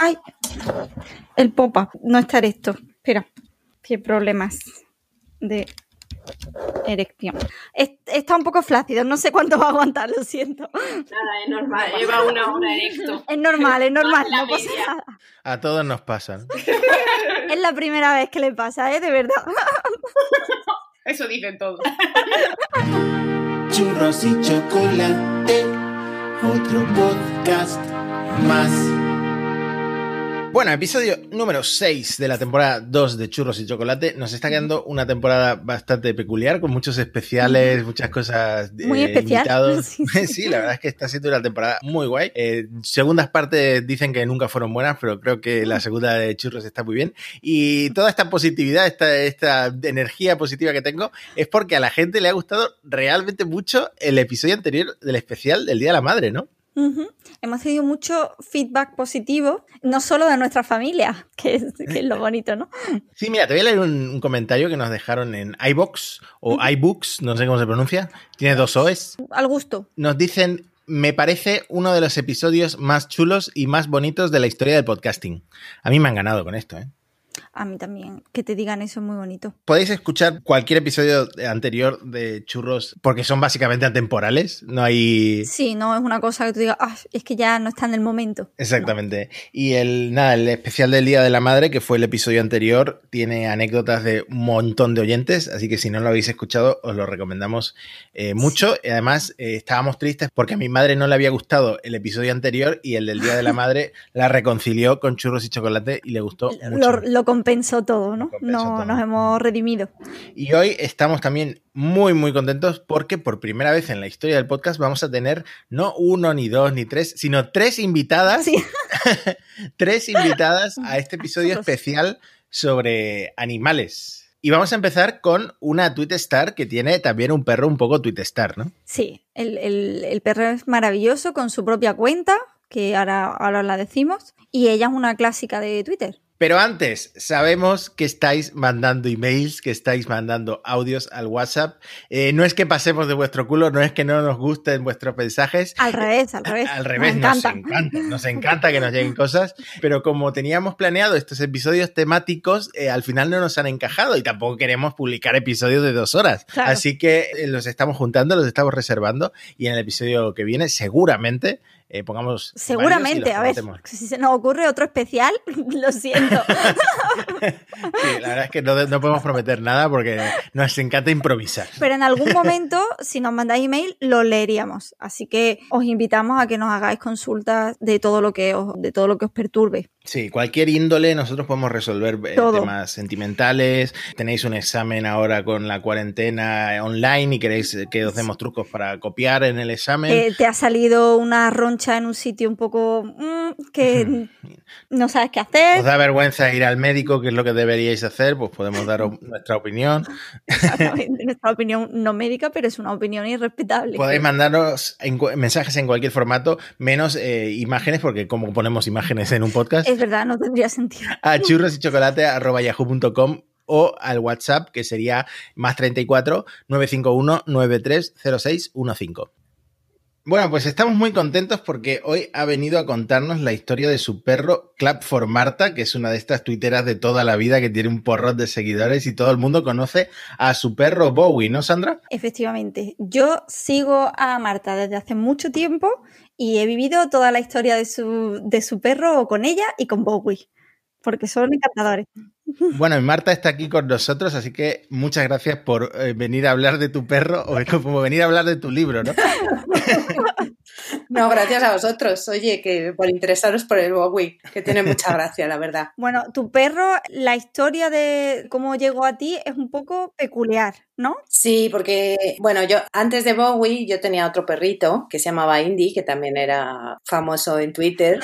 ¡Ay! El popa. No está erecto. Espera. Qué problemas de erección. está un poco flácido, no sé cuánto va a aguantar, lo siento. Nada, es normal, lleva una hora erecto. Es normal, es normal, no pasa nada. A todos nos pasa. es la primera vez que le pasa, ¿eh? De verdad. Eso dicen todos. Churros y chocolate, otro podcast más. Bueno, episodio número 6 de la temporada 2 de Churros y Chocolate. Nos está quedando una temporada bastante peculiar, con muchos especiales, muchas cosas. Eh, muy especial. Sí, la verdad es que está siendo una temporada muy guay. Eh, segundas partes dicen que nunca fueron buenas, pero creo que la segunda de Churros está muy bien. Y toda esta positividad, esta, esta energía positiva que tengo, es porque a la gente le ha gustado realmente mucho el episodio anterior del especial del Día de la Madre, ¿no? Hemos tenido mucho feedback positivo, no solo de nuestra familia, que es, lo bonito, ¿no? Sí, mira, te voy a leer un, comentario que nos dejaron en iBox o iBooks, no sé cómo se pronuncia. Tiene dos O's. Al gusto. Nos dicen, me parece uno de los episodios más chulos y más bonitos de la historia del podcasting. A mí me han ganado con esto, ¿eh? A mí también. Que te digan eso es muy bonito. Podéis escuchar cualquier episodio anterior de Churros porque son básicamente atemporales. No hay. Sí, no es una cosa que tú digas, ah, es que ya no está en el momento. Exactamente. Y el, nada, el especial del Día de la Madre, que fue el episodio anterior, tiene anécdotas de un montón de oyentes. Así que si no lo habéis escuchado, os lo recomendamos eh, mucho. Y además, eh, estábamos tristes porque a mi madre no le había gustado el episodio anterior y el del Día de la Madre la reconcilió con churros y chocolate y le gustó mucho compensó todo, ¿no? no nos hemos redimido. Y hoy estamos también muy, muy contentos porque por primera vez en la historia del podcast vamos a tener no uno, ni dos, ni tres, sino tres invitadas. tres invitadas a este episodio especial sobre animales. Y vamos a empezar con una tweet star que tiene también un perro un poco tweet star, ¿no? Sí, el, el perro es maravilloso con su propia cuenta, que ahora, ahora la decimos, y ella es una clásica de Twitter. Pero antes, sabemos que estáis mandando emails, que estáis mandando audios al WhatsApp. Eh, no es que pasemos de vuestro culo, no es que no nos gusten vuestros mensajes. Al revés, al revés. Al revés, nos, encanta. Nos encanta que nos lleguen cosas. Pero como teníamos planeado estos episodios temáticos, eh, al final no nos han encajado y tampoco queremos publicar episodios de dos horas. Así que eh, los estamos juntando, los estamos reservando y en el episodio que viene seguramente eh, pongamos. Seguramente, a ver, si se nos ocurre otro especial, lo siento. sí, la verdad es que no, no, podemos prometer nada porque nos encanta improvisar. Pero en algún momento, si nos mandáis email, lo leeríamos. Así que os invitamos a que nos hagáis consultas de todo lo que os, de todo lo que os perturbe. Sí, cualquier índole nosotros podemos resolver eh, temas sentimentales. Tenéis un examen ahora con la cuarentena online y queréis que os demos trucos para copiar en el examen. Eh, te ha salido una roncha en un sitio un poco mm, que no sabes qué hacer. Os da vergüenza ir al médico, que es lo que deberíais hacer, pues podemos dar nuestra opinión. Exactamente, nuestra opinión no médica, pero es una opinión irrespetable. Podéis mandarnos mensajes en cualquier formato, menos eh, imágenes, porque como ponemos imágenes en un podcast es verdad, no tendría sentido. A churros y chocolate yahoo.com o al WhatsApp que sería más 34 951 930615. Bueno, pues estamos muy contentos porque hoy ha venido a contarnos la historia de su perro Clap for Marta, que es una de estas tuiteras de toda la vida que tiene un porrón de seguidores y todo el mundo conoce a su perro Bowie, ¿no, Sandra? Efectivamente. Yo sigo a Marta desde hace mucho tiempo y he vivido toda la historia de su, de su perro con ella y con Bowie, porque son encantadores. Bueno, y Marta está aquí con nosotros, así que muchas gracias por eh, venir a hablar de tu perro o como venir a hablar de tu libro, ¿no? No, gracias a vosotros. Oye, que por interesaros por el Bowie, que tiene mucha gracia, la verdad. Bueno, tu perro, la historia de cómo llegó a ti es un poco peculiar, ¿no? Sí, porque, bueno, yo antes de Bowie yo tenía otro perrito que se llamaba Indy, que también era famoso en Twitter.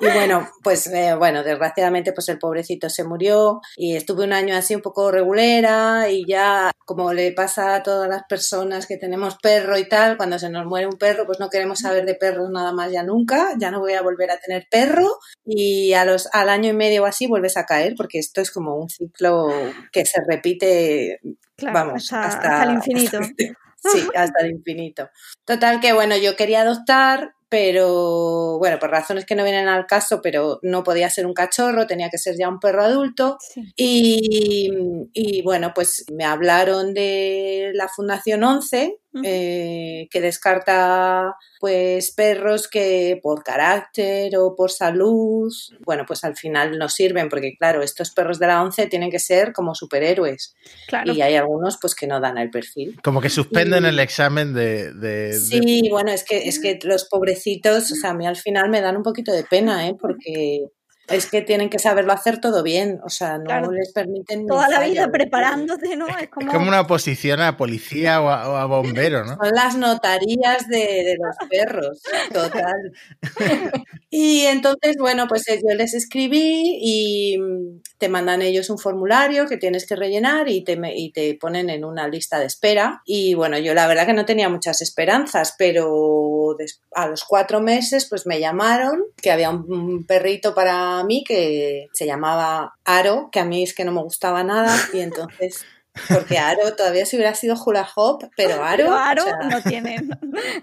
Y bueno, pues eh, bueno, desgraciadamente pues el pobrecito se murió y estuve un año así un poco regulera y ya como le pasa a todas las personas que tenemos perro y tal, cuando se nos muere un perro pues no queremos saber de perros nada más ya nunca, ya no voy a volver a tener perro y a los, al año y medio o así vuelves a caer porque esto es como un ciclo que se repite, vamos, hasta, hasta, el infinito. sí, hasta el infinito. Total que bueno, yo quería adoptar pero bueno, por razones que no vienen al caso, pero no podía ser un cachorro, tenía que ser ya un perro adulto. Sí. Y, y, bueno, pues me hablaron de la Fundación 11, Eh, que descarta pues perros que por carácter o por salud, bueno, pues al final no sirven, porque claro, estos perros de la 11 tienen que ser como superhéroes Claro. y hay algunos pues que no dan el perfil. Como que suspenden Y- el examen de. de- de- Sí, bueno, es que, es que los pobrecitos, o sea, a mí al final me dan un poquito de pena, ¿eh? Porque es que tienen que saberlo hacer todo bien, o sea, no Claro. les permiten... Toda la vida preparándote, ¿no? Es como. Es como una oposición a policía o a, o a bombero, ¿no? Son las notarías de, de los perros, total. Y entonces, bueno, pues eh, yo les escribí y te mandan ellos un formulario que tienes que rellenar y te, me- y te ponen en una lista de espera. Y bueno, yo la verdad que no tenía muchas esperanzas, pero a los cuatro meses pues me llamaron que había un perrito para mí que se llamaba Aro, que a mí es que no me gustaba nada y entonces... Porque Aro todavía si hubiera sido hula hop, pero Aro, Pero Aro o sea, no tienen.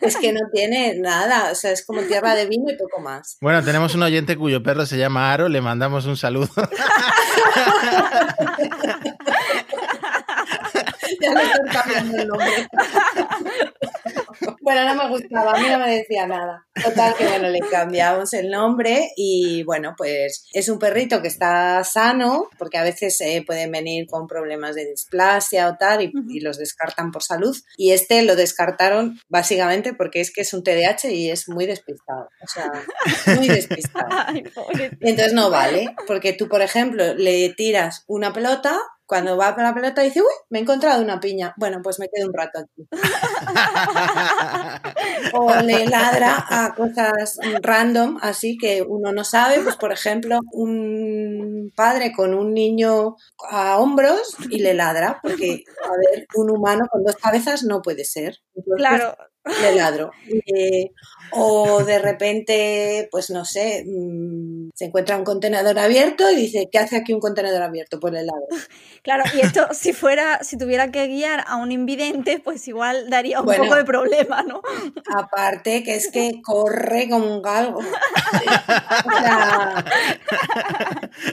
es que no tiene nada, o sea, es como tierra de vino y poco más. Bueno, tenemos un oyente cuyo perro se llama Aro, le mandamos un saludo. Ya le estoy cambiando el nombre. Bueno, no me gustaba, a mí no me decía nada. Total, que bueno, le cambiamos el nombre y bueno, pues es un perrito que está sano, porque a veces eh, pueden venir con problemas de displasia o tal y, y los descartan por salud. Y este lo descartaron básicamente porque es que es un TDAH y es muy despistado. O sea, muy despistado. Entonces no vale, porque tú, por ejemplo, le tiras una pelota, cuando va con la pelota dice, uy, me he encontrado una piña. Bueno, pues me quedo un rato aquí. O le ladra a cosas random, así que uno no sabe, pues por ejemplo, un padre con un niño a hombros y le ladra, porque, a ver, un humano con dos cabezas no puede ser. Entonces, Claro. Le ladro. Eh, o de repente, pues no sé, mm, se encuentra un contenedor abierto y dice, ¿qué hace aquí un contenedor abierto? Pues le ladro. Claro, y esto si fuera, si tuviera que guiar a un invidente, pues igual daría un Bueno. poco de problema, ¿no? Aparte que es que corre como un galgo. O sea,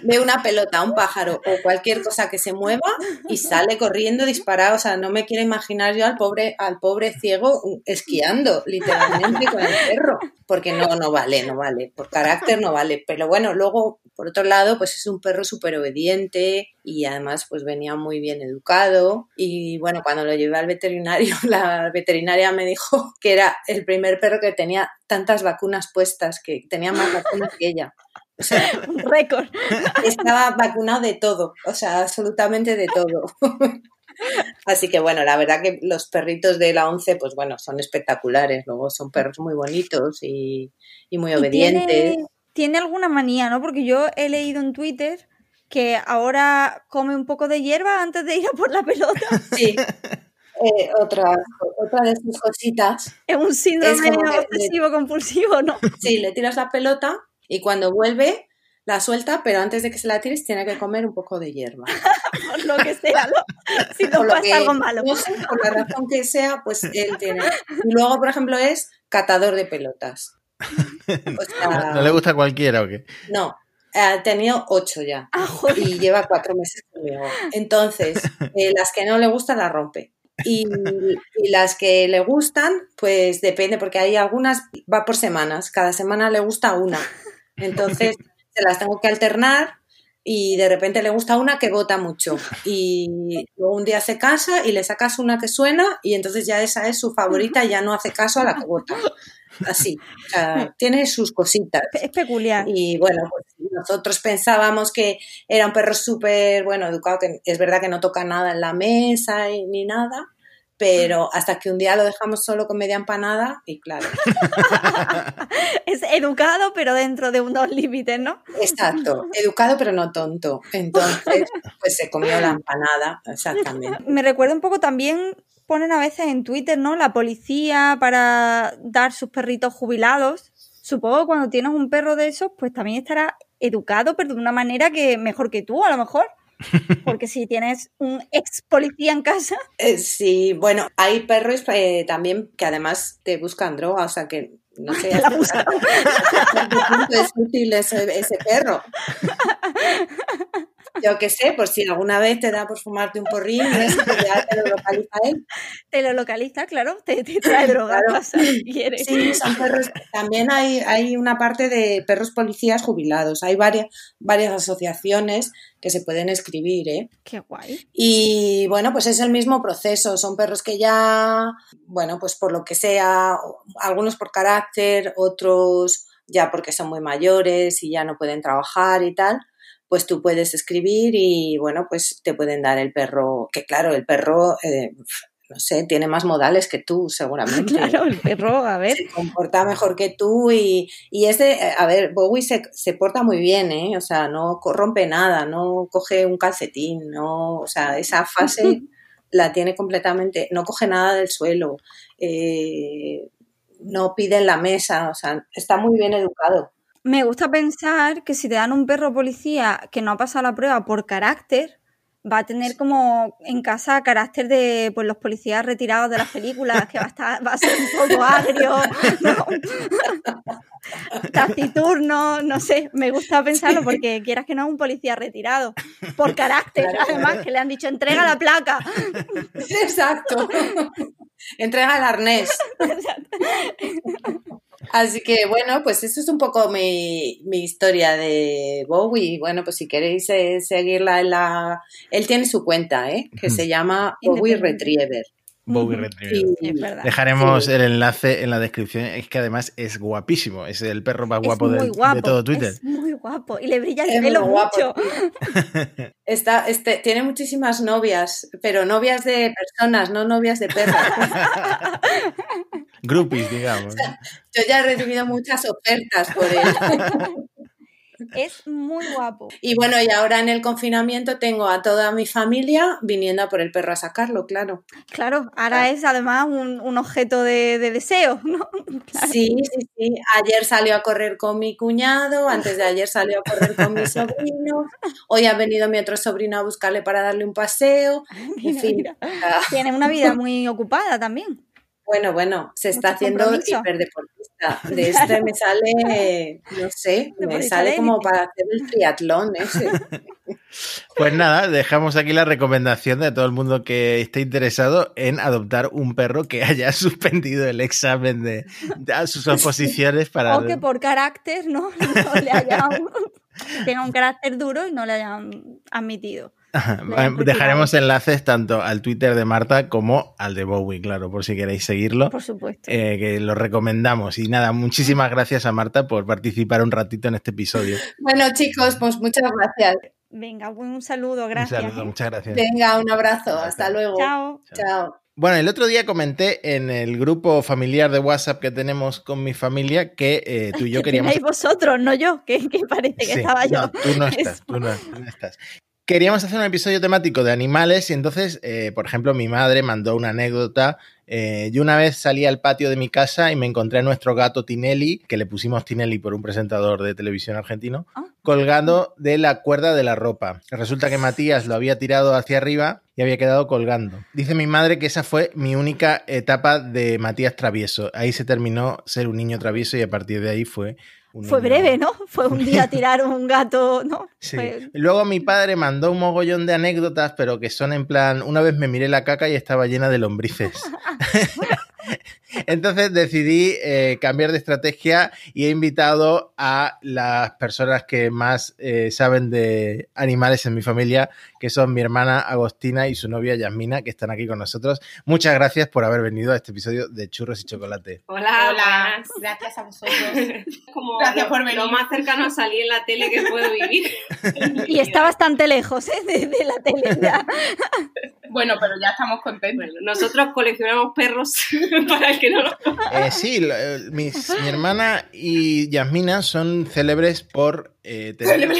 ve una pelota, un pájaro o cualquier cosa que se mueva y sale corriendo disparado. O sea, no me quiero imaginar yo al pobre, al pobre ciego esquiando, literalmente, con el perro. Porque no, no vale, no vale. Por carácter no vale. Pero bueno, luego, por otro lado, pues es un perro súper obediente y además pues venía muy bien educado. Y bueno, cuando lo llevé al veterinario, la veterinaria me dijo que era el primer perro que tenía tantas vacunas puestas, que tenía más vacunas que ella. O sea, Un récord. estaba vacunado de todo, o sea, absolutamente de todo. Así que bueno, la verdad que los perritos de la 11, pues bueno, son espectaculares. Luego son perros muy bonitos y, y muy Y obedientes. tiene, tiene alguna manía, ¿no? Porque yo he leído en Twitter que ahora come un poco de hierba antes de ir a por la pelota. Sí. Eh, otra, otra de sus cositas. Es un síndrome como que- obsesivo compulsivo, ¿no? Sí, le tiras la pelota y cuando vuelve la suelta, pero antes de que se la tires tiene que comer un poco de hierba. Por lo que sea, ¿no? Si no Por lo pasa que- algo malo. No sé, por la razón que sea, pues él tiene. Y luego, por ejemplo, es catador de pelotas. O sea, ¿No le gusta a cualquiera o qué? no, ha tenido ocho ya Ah, y lleva cuatro meses conmigo. Entonces, eh, las que no le gustan las rompe. Y, y las que le gustan, pues depende, porque hay algunas, va por semanas, cada semana le gusta una. Entonces, se las tengo que alternar y de repente le gusta una que vota mucho. Y luego un día se casa y le sacas una que suena y entonces ya esa es su favorita y ya no hace caso a la que vota. Así, o sea, tiene sus cositas. Es peculiar. Y bueno, pues nosotros pensábamos que era un perro súper, bueno, educado, que es verdad que no toca nada en la mesa y- ni nada, pero hasta que un día lo dejamos solo con media empanada y claro, Es educado, pero dentro de unos límites, ¿no? exacto, educado pero no tonto. Entonces, pues se comió la empanada, exactamente. Me recuerda un poco también, ponen a veces en Twitter, ¿no? La policía para dar sus perritos jubilados. Supongo que cuando tienes un perro de esos, pues también estará educado, pero de una manera que mejor que tú, a lo mejor. Porque si tienes un ex policía en casa, Eh, sí, bueno, hay perros eh, también que además te buscan droga, o sea que no sé, la es útil ese, ese perro. Yo qué sé, por si alguna vez te da por fumarte un porrín, eso, pues ya te lo localiza él. Te lo localiza, claro, te, te trae droga Claro. si. Sí, son perros. También hay, hay una parte de perros policías jubilados. Hay varias, varias asociaciones que se pueden escribir, ¿eh? Qué guay. Y bueno, pues es el mismo proceso. Son perros que ya, bueno, pues por lo que sea, algunos por carácter, otros ya porque son muy mayores y ya no pueden trabajar y tal, pues tú puedes escribir y bueno, pues te pueden dar el perro, que claro, el perro, eh, no sé, tiene más modales que tú seguramente Claro, el perro, a ver. se comporta mejor que tú y, y es de, eh, a ver, Bowie se, se porta muy bien, ¿eh? O sea, no rompe nada, no coge un calcetín, no, o sea, esa fase la tiene completamente, no coge nada del suelo, eh, no pide en la mesa, o sea, está muy bien educado. Me gusta pensar que si te dan un perro policía que no ha pasado la prueba por carácter, va a tener como en casa carácter de pues los policías retirados de las películas, que va a estar, va a ser un poco agrio, ¿no? taciturno, no sé, me gusta pensarlo porque quieras que no es un policía retirado, por carácter, Claro. además, que le han dicho entrega la placa. Exacto. Entrega el arnés. Así que bueno, pues eso es un poco mi, mi historia de Bowie. Bueno, pues si queréis eh, seguirla en la... Él tiene su cuenta, ¿eh? Que se llama Bowie. Retriever. Bowie. Retriever. Dejaremos Sí. el enlace en la descripción. Es que además es guapísimo. Es el perro más guapo, de todo Twitter. Es muy guapo. Y le brilla el Es pelo mucho. Está, este, tiene muchísimas novias, pero novias de personas, no novias de perros. Groupies, digamos. Yo ya he recibido muchas ofertas por él. Es muy guapo. Y bueno, y ahora en el confinamiento tengo a toda mi familia viniendo a por el perro a sacarlo, claro. Claro, ahora es además un, un objeto de, de deseo, ¿no? Claro. Sí, sí, sí. Ayer salió a correr con mi cuñado, antes de ayer salió a correr con mi sobrino. Hoy ha venido mi otro sobrino a buscarle para darle un paseo. En fin, mira. Tiene una vida muy ocupada también. Bueno, bueno, se está haciendo hiperdeportista. De este me sale, no sé, me sale como para hacer el triatlón ese. Pues nada, dejamos aquí la recomendación de todo el mundo que esté interesado en adoptar un perro que haya suspendido el examen de, de sus oposiciones para... O que por carácter no, no le hayan, tenga un carácter duro y no le hayan admitido. Hayan Dejaremos enlaces tanto al Twitter de Marta como al de Bowie, claro, por si queréis seguirlo. Por supuesto. eh, que lo recomendamos. Y nada, muchísimas gracias a Marta por participar un ratito en este episodio. Bueno, chicos, pues muchas gracias. Venga, un saludo, gracias. un saludo, ¿eh? muchas gracias. Venga, un abrazo. Hasta luego. Chao. Chao. Bueno, el otro día comenté en el grupo familiar de WhatsApp que tenemos con mi familia que eh, tú y yo Que queríamos tenéis vosotros, no yo, que, que parece que Sí, estaba yo. No, tú no estás, Eso. tú no, tú no estás. Queríamos hacer un episodio temático de animales y entonces, eh, por ejemplo, mi madre mandó una anécdota. Eh, yo una vez salí al patio de mi casa y me encontré a nuestro gato Tinelli, que le pusimos Tinelli por un presentador de televisión argentino, Ah. colgando de la cuerda de la ropa. Resulta que Matías lo había tirado hacia arriba y había quedado colgando. Dice mi madre que esa fue mi única etapa de Matías travieso. Ahí se terminó ser un niño travieso y a partir de ahí fue... Fue niño- breve, ¿no? Fue un día tirar un gato, ¿no? Sí. Fue- Luego mi padre mandó un mogollón de anécdotas, pero que son en plan, una vez me miré la caca y estaba llena de lombrices. Entonces decidí eh, cambiar de estrategia y he invitado a las personas que más eh, saben de animales en mi familia, que son mi hermana Agostina y su novia Yasmina, que están aquí con nosotros. Muchas gracias por haber venido a este episodio de Churros y Chocolate. Hola, Hola, gracias a vosotros. Como Gracias lo, por venir. lo más cercano a salir en la tele que puedo vivir. Y está bastante lejos ¿eh? de, de la tele ya. Bueno, pero ya estamos contentos. Bueno, nosotros coleccionamos perros para el que no lo Eh, sí, lo- eh, mis- mi hermana y Yasmina son célebres por, eh, tener,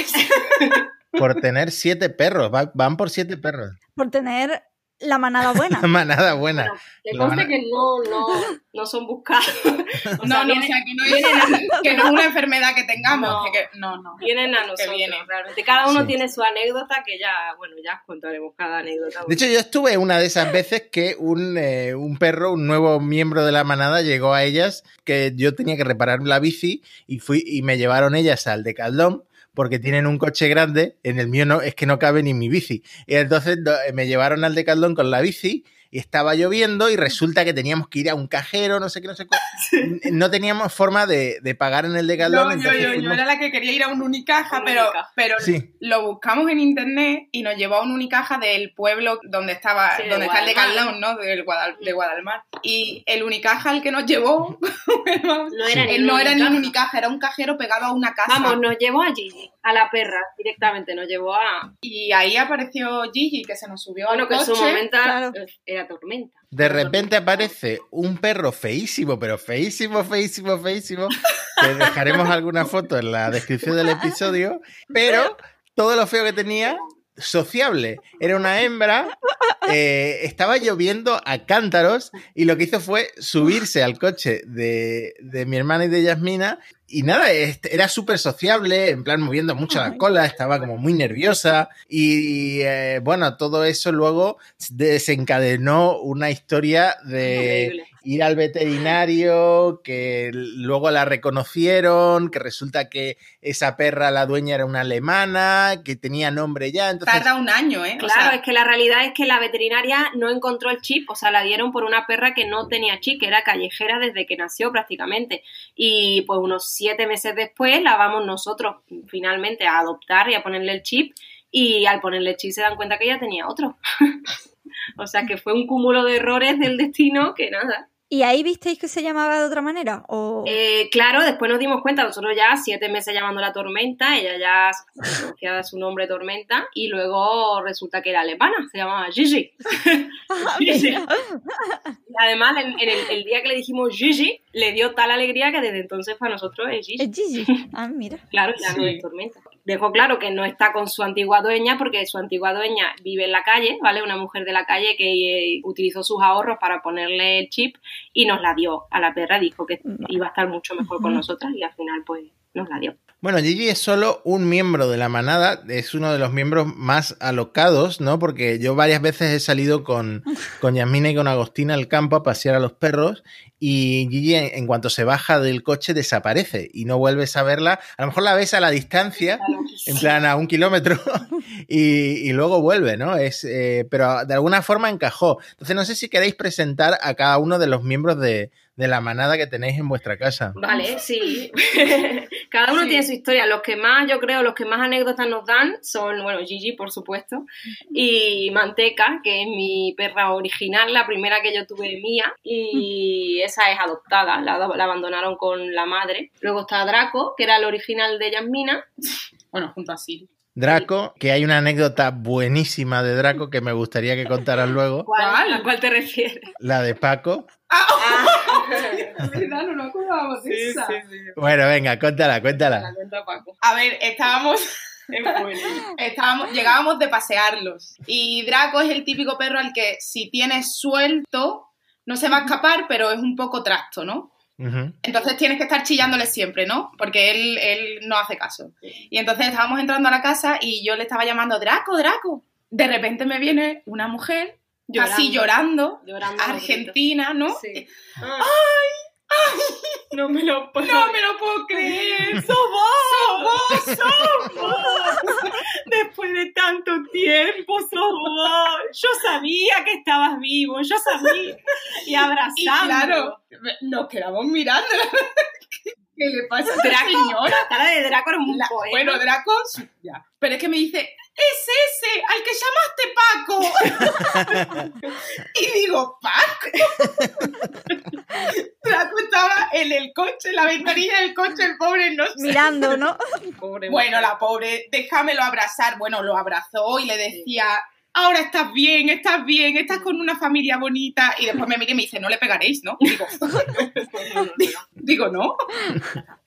por tener siete perros. Va- van por siete perros. Por tener La manada buena. Manada buena. Bueno, le La conste que no, no, no son buscados. O No, sea, no, o vienen, sea, que no, es, que no es una enfermedad que tengamos. No. que- no, no. vienen a nosotros, vienen. realmente. Cada uno Sí. tiene su anécdota que ya, bueno, ya os contaremos cada anécdota. De hecho, yo estuve una de esas veces que un, eh, un perro, un nuevo miembro de la manada, llegó a ellas que yo tenía que reparar la bici y fui y me llevaron ellas al Decathlon porque tienen un coche grande, en el mío no, es que no cabe ni mi bici. Y entonces me llevaron al Decathlon con la bici estaba lloviendo y resulta que teníamos que ir a un cajero, no sé qué, no sé cuál. No teníamos forma de, de pagar en el Decathlon. No, yo, entonces yo, yo fuimos- era la que quería ir a un Unicaja, Un pero, Unicaja. pero Sí. lo buscamos en internet y nos llevó a un Unicaja del pueblo donde estaba, Sí, de donde está el Guadalmar. Decathlon, ¿no? Del Guadal- de Guadalmar. Y el Unicaja al que nos llevó, no era, ni, no un era ni un Unicaja. Era un cajero pegado a una casa. Vamos, nos llevó a Gigi, a la perra, directamente, nos llevó a... Y ahí apareció Gigi, que se nos subió Bueno, al que en coche. su momento Claro. era tormenta. De repente aparece un perro feísimo, pero feísimo, feísimo, feísimo, que dejaremos alguna foto en la descripción del episodio, pero todo lo feo que tenía, sociable. Era una hembra, eh, estaba lloviendo a cántaros y lo que hizo fue subirse al coche de, de mi hermana y de Yasmina y nada, era súper sociable, en plan moviendo mucho la cola, estaba como muy nerviosa y eh, bueno, todo eso luego desencadenó una historia de Increíble. Ir al veterinario, que luego la reconocieron, que resulta que esa perra, la dueña era una alemana, que tenía nombre ya, entonces... Tarda un año, ¿eh? O Claro, sea, es que la realidad es que la veterinaria no encontró el chip, o sea, la dieron por una perra que no tenía chip, que era callejera desde que nació prácticamente. Y pues unos siete meses después la vamos nosotros finalmente a adoptar y a ponerle el chip. Y al ponerle el chip se dan cuenta que ella tenía otro. o sea que fue un cúmulo de errores del destino que nada. ¿Y ahí visteis que se llamaba de otra manera? ¿O... Eh, claro, después nos dimos cuenta, nosotros ya siete meses llamando la tormenta, ella ya conocía su nombre tormenta, y luego resulta que era alemana, se llamaba Gigi. Gigi. Y además, en, en el, el día que le dijimos Gigi, le dio tal alegría que desde entonces para nosotros es Gigi. Es Gigi. Ah, mira. Claro, ya no Sí. es tormenta. Dejó claro que no está con su antigua dueña porque su antigua dueña vive en la calle, ¿vale? Una mujer de la calle que eh, utilizó sus ahorros para ponerle el chip y nos la dio a la perra. Dijo que iba a estar mucho mejor con nosotras y al final, pues, nos la dio. Bueno, Gigi es solo un miembro de la manada, es uno de los miembros más alocados, ¿no? Porque yo varias veces he salido con, con Yasmina y con Agostina al campo a pasear a los perros y Gigi en, cuanto se baja del coche desaparece y no vuelves a verla. A lo mejor la ves a la distancia, en plan a un kilómetro, y, y luego vuelve, ¿no? Es, eh, pero de alguna forma encajó. Entonces no sé si queréis presentar a cada uno de los miembros de, de la manada que tenéis en vuestra casa. Vale, sí. Cada uno Sí. tiene su historia. Los que más, yo creo, los que más anécdotas nos dan son, bueno, Gigi, por supuesto, y Manteca, que es mi perra original, la primera que yo tuve mía, y esa es adoptada, la, la abandonaron con la madre. Luego está Draco, que era el original de Yasmina. bueno, junto a Siri. Draco, que hay una anécdota buenísima de Draco que me gustaría que contaras luego. ¿Cuál? ¿A cuál te refieres? La de Paco. Es verdad, no nos acordábamos de esa. Bueno, venga, cuéntala, cuéntala. La cuenta Paco. A ver, estábamos, estábamos, llegábamos de pasearlos y Draco es el típico perro al que si tienes suelto no se va a escapar, pero es un poco trasto, ¿no? Entonces tienes que estar chillándole siempre, ¿no? Porque él, él no hace caso. Y entonces estábamos entrando a la casa y yo le estaba llamando Draco, Draco. De repente me viene una mujer así llorando, argentina, ¿no? Sí. ¡Ay! No me lo puedo No me lo puedo creer. ¡Sos vos! ¡Sos vos! ¡Sos vos! Después de tanto tiempo, sos vos. Yo sabía que estabas vivo, yo sabía. Y Y abrazando. claro, nos quedamos mirando. ¿Qué le pasa a Draco, señora? la cara de Draco era un La- bueno, Draco, ya. Pero es que me dice, es al que llamaste Paco. y digo, ¿Paco? Draco estaba en el coche, en la ventanilla del coche, el pobre no sé. Mirando, ¿no? Pobre Bueno, la pobre, déjamelo abrazar. Bueno, lo abrazó y le decía, ahora estás bien, estás bien, estás con una familia bonita. Y después me mira y me dice, no le pegaréis, ¿no? Y digo, digo, no.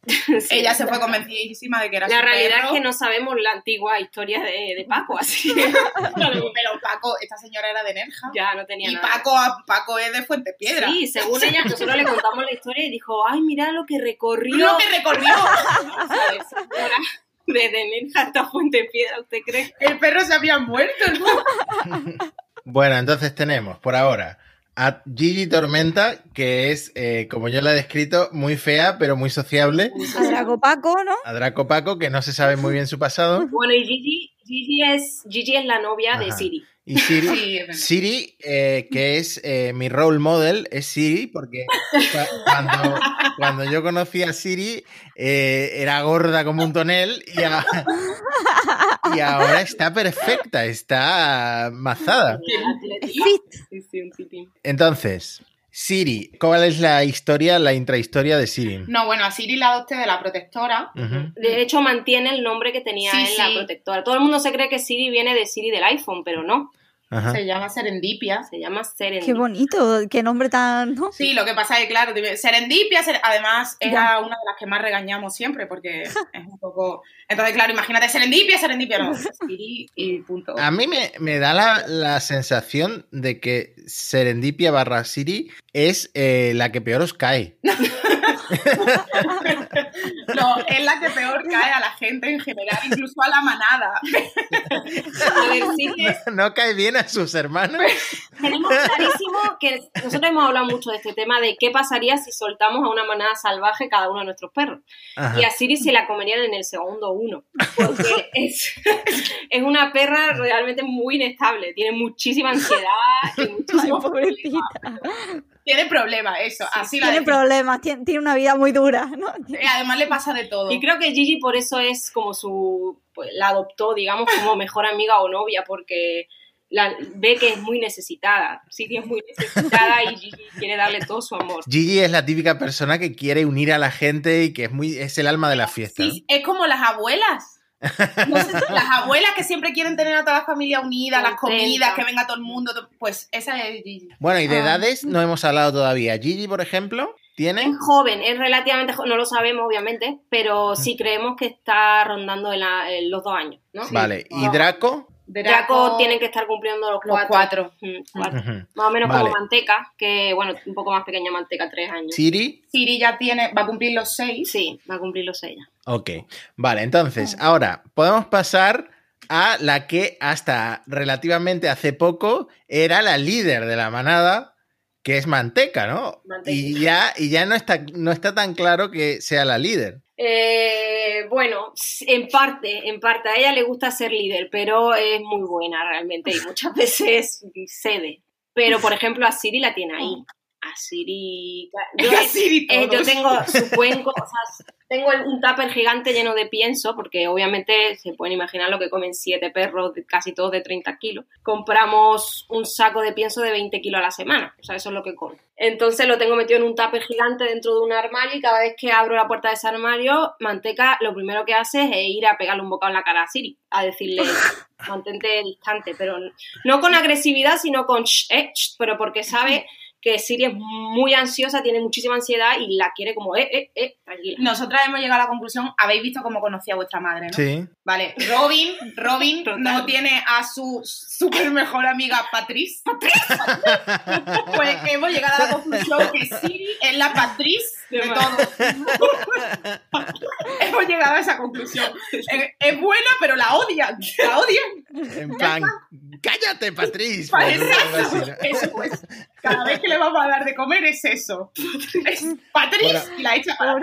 Sí. Ella se fue convencidísima de que era La su realidad perro. es que no sabemos la antigua historia de, de Paco, así pero Paco, esta señora era de Nerja. ya no tenía Y nada. Paco, Paco es de Fuente Piedra. Sí, según ella, nosotros le contamos la historia y dijo, ay, mira lo que recorrió. Lo que recorrió. Desde Nerja hasta Fuente Piedra, ¿usted cree? El perro se había muerto. ¿no? Bueno, entonces tenemos por ahora a Gigi Tormenta, que es, eh, como yo la he descrito, muy fea, pero muy sociable. A Draco Paco, ¿no? A Draco Paco, que no se sabe muy bien su pasado. Bueno, y Gigi, Gigi, es, Gigi es la novia de. Siri. Y Siri, Sí, es verdad. Siri eh, que es eh, mi role model, es Siri, porque cua- cuando, cuando yo conocí a Siri eh, era gorda como un tonel y, a- y ahora está perfecta, está mazada. Entonces, Siri, ¿cuál es la historia, la intrahistoria de Siri? No, bueno, a Siri la adopté de la protectora. De hecho, mantiene el nombre que tenía Sí, en la protectora. Todo el mundo se cree que Siri viene de Siri del iPhone, pero no. Ajá. Se llama Serendipia. Se llama Serendipity. Qué bonito, qué nombre tan. ¿no? Sí, lo que pasa es que, claro, Serendipia, ser- además, era una de las que más regañamos siempre, porque es un poco... Entonces, claro, imagínate, Serendipia, Serendipia, no, Siri y punto. A mí me, me da la, la sensación de que Serendipia barra Siri es eh, la que peor os cae. No, es la que peor cae a la gente en general, incluso a la manada. A ver, No cae bien a sus hermanos. Tenemos clarísimo que nosotros hemos hablado mucho de este tema de qué pasaría si soltamos a una manada salvaje cada uno de nuestros perros. Ajá. Y a Siri se la comerían en el segundo uno. Porque es, es una perra realmente muy inestable. Tiene muchísima ansiedad y Ay, muchísimo pobrecita. Tiene problemas, eso, así Tiene problemas, tiene, tiene una vida muy dura, ¿no? Además le pasa de todo. Y creo que Gigi por eso es como su. Pues, la adoptó, digamos, como mejor amiga o novia, porque la, ve que es muy necesitada. Siri es muy necesitada y Gigi quiere darle todo su amor. Gigi es la típica persona que quiere unir a la gente y que es muy es el alma de la fiesta. Sí, es como las abuelas. No sé si las abuelas que siempre quieren tener a toda la familia unida, las comidas, que venga todo el mundo. Pues esa es Gigi. ¿no? Bueno, y de Ah. edades no hemos hablado todavía. Gigi, por ejemplo, tiene. Es joven, es relativamente joven, no lo sabemos obviamente, pero sí creemos que está rondando en, la- en los dos años, ¿no? Vale. ¿Y Ah. Draco? Draco tiene que estar cumpliendo los los cuatro. cuatro. Mm, cuatro. Más o menos Vale. como Manteca, que bueno, un poco más pequeña Manteca, tres años. Siri. Siri ya tiene, va a cumplir los seis. Sí, va a cumplir los seis ya. Ok. Vale, entonces, ahora podemos pasar a la que hasta relativamente hace poco era la líder de la manada, que es Manteca, ¿no? Manteca. Y ya, y ya no, está, no está tan claro que sea la líder. Eh, bueno, en parte, en parte, a ella le gusta ser líder, pero es muy buena realmente y muchas veces cede. Pero, por ejemplo, a Siri la tiene ahí. A Siri... Yo, eh, yo tengo su cuenco, o sea, tengo un tupper gigante lleno de pienso, porque obviamente se pueden imaginar lo que comen siete perros, casi todos de 30 kilos. Compramos un saco de pienso de 20 kilos a la semana, o sea, eso es lo que come. Entonces lo tengo metido en un tupper gigante dentro de un armario y cada vez que abro la puerta de ese armario, Manteca lo primero que hace es ir a pegarle un bocado en la cara a Siri, a decirle, mantente distante, pero no con agresividad, sino con, "Shh, eh, shh", pero porque sabe que Siri es muy ansiosa, tiene muchísima ansiedad y la quiere como, eh, eh, eh, tranquila. Nosotras hemos llegado a la conclusión, habéis visto cómo conocía a vuestra madre, ¿no? Sí. Vale, Robin, Robin no tiene a su super mejor amiga Patrice. Pues hemos llegado a la conclusión que Siri es la Patrice de todo. hemos llegado a esa conclusión. Es, es buena, pero la odian. La odian. En plan, cállate, Patrice. Pues eso, eso pues. Cada vez que le vamos a dar de comer es eso. Es Patrice Bueno. y la echa para.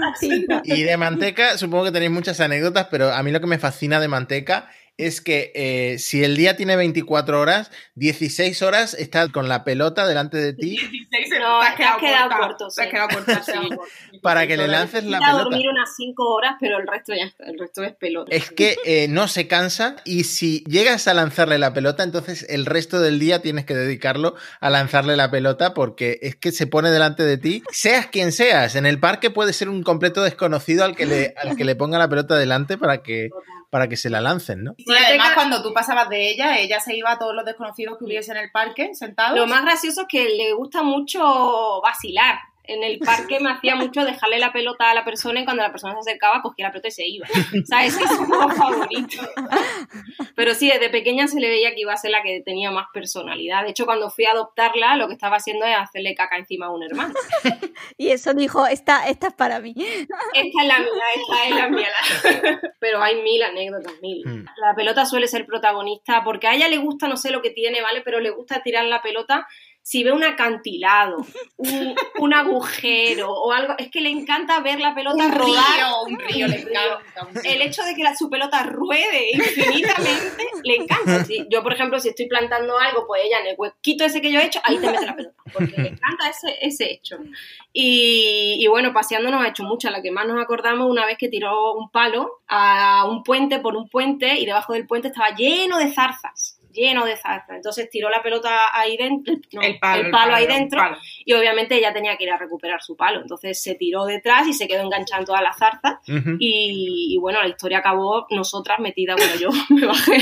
Y de manteca, supongo que tenéis muchas anécdotas, pero a mí lo que me fascina de manteca es que eh, si el día tiene 24 horas, 16 horas está con la pelota delante de ti 16 No, te has quedado corta, corto, Te has quedado corta, Sí. para que le lances la pelota. dormir unas 5 horas, pero el resto ya está, el resto es pelota. Es que eh, no se cansa y si llegas a lanzarle la pelota, entonces el resto del día tienes que dedicarlo a lanzarle la pelota porque es que se pone delante de ti, seas quien seas. En el parque puede ser un completo desconocido al que le, al que le ponga la pelota delante para que, para que se la lancen, ¿no? Y Manteca- además, cuando tú pasabas de ella, ella se iba a todos los desconocidos que hubiese en el parque, sentados. Lo más gracioso es que le gusta mucho vacilar. En el parque me hacía mucho dejarle la pelota a la persona y cuando la persona se acercaba cogía la pelota y se iba. O sea, ese es su juego favorito. Pero sí, desde pequeña se le veía que iba a ser la que tenía más personalidad. De hecho, cuando fui a adoptarla, lo que estaba haciendo es hacerle caca encima a un hermano. Y eso dijo, esta, esta es para mí. Esta es la mía, esta es la mía. Pero hay mil anécdotas, mil. Mm. La pelota suele ser protagonista porque a ella le gusta, no sé lo que tiene, ¿vale? Pero le gusta tirar la pelota si ve un acantilado, un, un agujero o algo. Es que le encanta ver la pelota un rodar. río, un río, le encanta. un río. El hecho de que la, su pelota ruede infinitamente le encanta. Yo, por ejemplo, si estoy plantando algo, pues ella en el huequito ese que yo he hecho, ahí te mete la pelota. Porque le encanta ese, ese hecho. Y, y bueno, paseando nos ha hecho mucho. La que más nos acordamos una vez que tiró un palo a un puente por un puente y debajo del puente estaba lleno de zarzas. Lleno de zarzas. Entonces tiró la pelota ahí dentro. no, el palo, el palo ahí el dentro. palo. Y obviamente ella tenía que ir a recuperar su palo. Entonces se tiró detrás y se quedó enganchada en todas las zarzas. Ujú. Y, y bueno, la historia acabó nosotras metidas, bueno, yo me bajé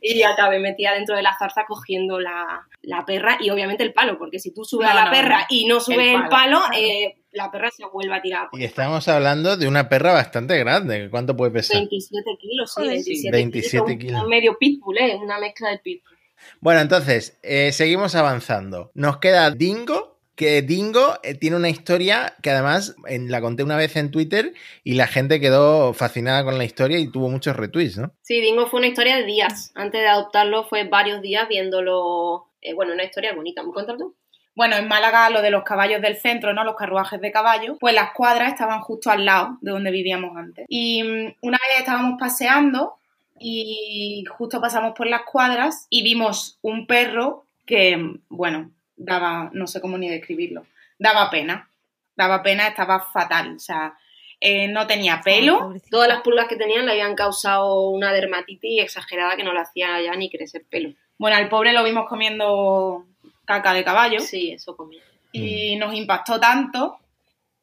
y acabé metida dentro de la zarza cogiendo la, la perra y obviamente el palo, porque si tú subes No, a la no, perra y no subes El el palo, palo, claro. eh, la perra se vuelve a tirar. Y estamos hablando de una perra bastante grande. ¿Cuánto puede pesar? 27 kilos, sí, Joder, 27, 27 kilos. kilos. Un medio pitbull, ¿eh? Una mezcla de pitbull. Bueno, entonces, eh, seguimos avanzando. Nos queda Dingo, que Dingo eh, tiene una historia que además en- la conté una vez en Twitter y la gente quedó fascinada con la historia y tuvo muchos retweets, ¿no? Sí, Dingo fue una historia de días. Antes de adoptarlo fue varios días viéndolo. eh, bueno, una historia bonita. ¿Me cuentas tú? Bueno, en Málaga lo de los caballos del centro, ¿no? Los carruajes de caballos, pues las cuadras estaban justo al lado de donde vivíamos antes. Y mm, una vez estábamos paseando y justo pasamos por las cuadras y vimos un perro que, mm, bueno, daba, no sé cómo ni describirlo, daba pena, daba pena, estaba fatal, o sea, eh, no tenía pelo. Todas las pulgas que tenían le habían causado una dermatitis exagerada que no le hacía ya ni crecer pelo. bueno, al pobre lo vimos comiendo caca de caballo. Sí, eso comía. y nos impactó tanto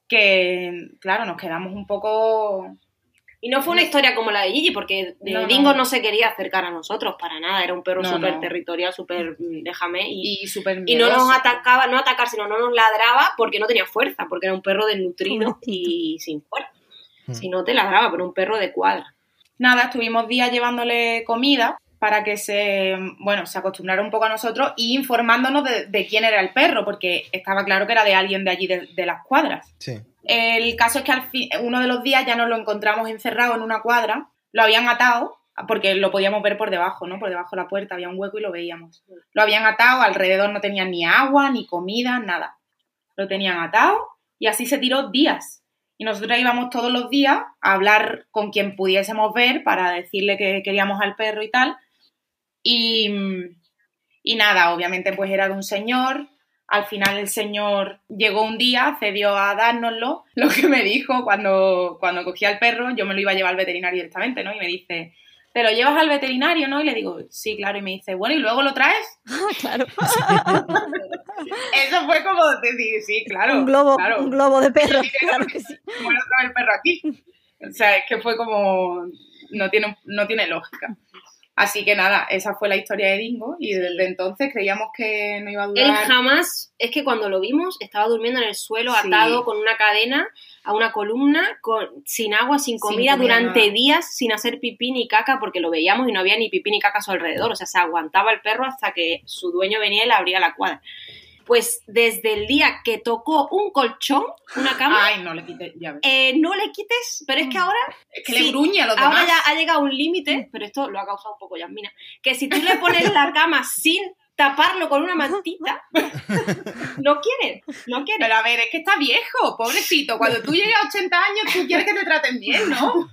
que, claro, nos quedamos un poco... Y no fue una historia como la de Gigi, porque de No, no. Dingo no se quería acercar a nosotros para nada. Era un perro No, súper no. territorial, súper mm, déjame. Y, Y súper y no nos atacaba, no atacar, sino no nos ladraba porque no tenía fuerza, porque era un perro desnutrido y sin fuerza. Mm. Si no te ladraba, pero un perro de cuadra. Nada, estuvimos días llevándole comida para que se, bueno, se acostumbrara un poco a nosotros y informándonos de, de quién era el perro, porque estaba claro que era de alguien de allí, de, de las cuadras. Sí. El caso es que al fin, uno de los días ya nos lo encontramos encerrado en una cuadra, lo habían atado, porque lo podíamos ver por debajo, ¿no? Por debajo de la puerta había un hueco y lo veíamos. Lo habían atado, alrededor no tenían ni agua, ni comida, nada. Lo tenían atado y así se tiró días. Y nosotros íbamos todos los días a hablar con quien pudiésemos ver para decirle que queríamos al perro y tal. Y, y nada, obviamente pues era de un señor. Al final el señor llegó un día, cedió a dárnoslo. Lo que me dijo cuando, cuando cogí al perro, yo me lo iba a llevar al veterinario directamente, ¿no? Y me dice, ¿te lo llevas al veterinario, no? Y le digo, sí, claro. Y me dice, bueno, ¿y luego lo traes? claro. Eso fue como decir, sí, claro. un globo, claro. un globo de perro, Sí, claro que sí. Bueno, otra vez el perro aquí. O sea, es que fue como. No tiene, no tiene lógica. Así que nada, esa fue la historia de Dingo y desde entonces creíamos que no iba a Él durar. jamás, es que cuando lo vimos, estaba durmiendo en el suelo, Sí. atado con una cadena a una columna, con, sin agua, sin comida, durante nada. días, sin hacer pipí ni caca, porque lo veíamos y no había ni pipí ni caca a su alrededor. O sea, se aguantaba el perro hasta que su dueño venía y le abría la cuadra. Pues desde el día que tocó un colchón, una cama, Ay, no le quité, ya ves. eh, no le quites, pero es que ahora Es que sí, le gruñe a los Ahora demás. ya ha llegado un límite, pero esto lo ha causado un poco Yasmina, que si tú le pones la cama sin taparlo con una mantita, no quiere, no quiere. Pero a ver, es que está viejo, pobrecito. Cuando tú llegues a 80 años, tú quieres que te traten bien, ¿no?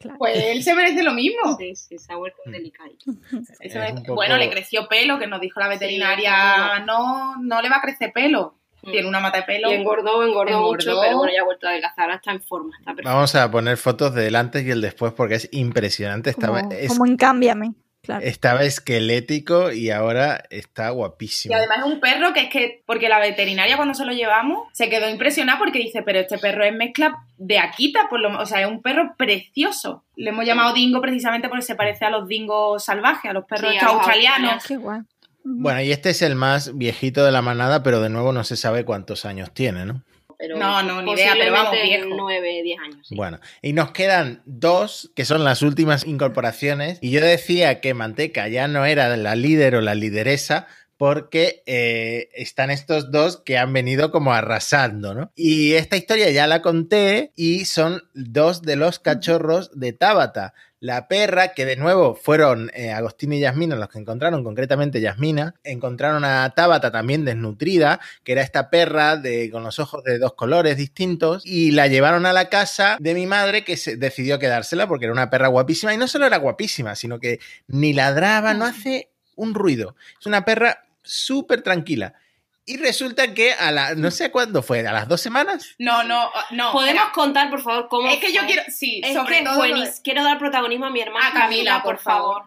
Claro. Pues él se merece lo mismo. Sí, sí, se ha vuelto delicadito. Un poco- Bueno, le creció pelo, que nos dijo la veterinaria. no, no le va a crecer pelo. Mm. Tiene una mata de pelo. Y engordó, engordó, Engordó. mucho, pero bueno, ya ha vuelto a adelgazar, ahora está en forma, está. Vamos a poner fotos del antes y el después porque es impresionante. Estaba, Como, es, como en Cámbiame. Claro. Estaba esquelético y ahora está Y guapísimo. además es un perro que es que, porque la veterinaria cuando se lo llevamos se quedó impresionada porque dice, pero este perro es mezcla de Akita, por lo, o sea, es un perro precioso. Le hemos llamado dingo precisamente porque se parece a los dingos salvajes, a los perros Sí, australianos. Qué guay. Bueno, y este es el más viejito de la manada, pero de nuevo no se sabe cuántos años tiene, ¿no? Pero No, no, ni idea, pero vamos, viejo. 9, 10 años. sí. Bueno, y nos quedan dos, que son las últimas incorporaciones. Y yo decía que Manteca ya no era la líder o la lideresa, porque eh, están estos dos que han venido como arrasando, ¿no? Y esta historia ya la conté y son dos de los cachorros de Tabata. La perra, que de nuevo fueron eh, Agostina y Yasmina los que encontraron, concretamente Yasmina, encontraron a Tabata también desnutrida, que era esta perra de, con los ojos de dos colores distintos, y la llevaron a la casa de mi madre que se decidió quedársela porque era una perra guapísima, y no solo era guapísima, sino que ni ladraba, no hace un ruido. Es una perra súper tranquila. Y resulta que a la, no sé cuándo fue, a las dos semanas. No, no, no. ¿Podemos contar, por favor, cómo Es que yo quiero, sí, Es sobre que todo. de- quiero dar protagonismo a mi hermana A Camila, por favor.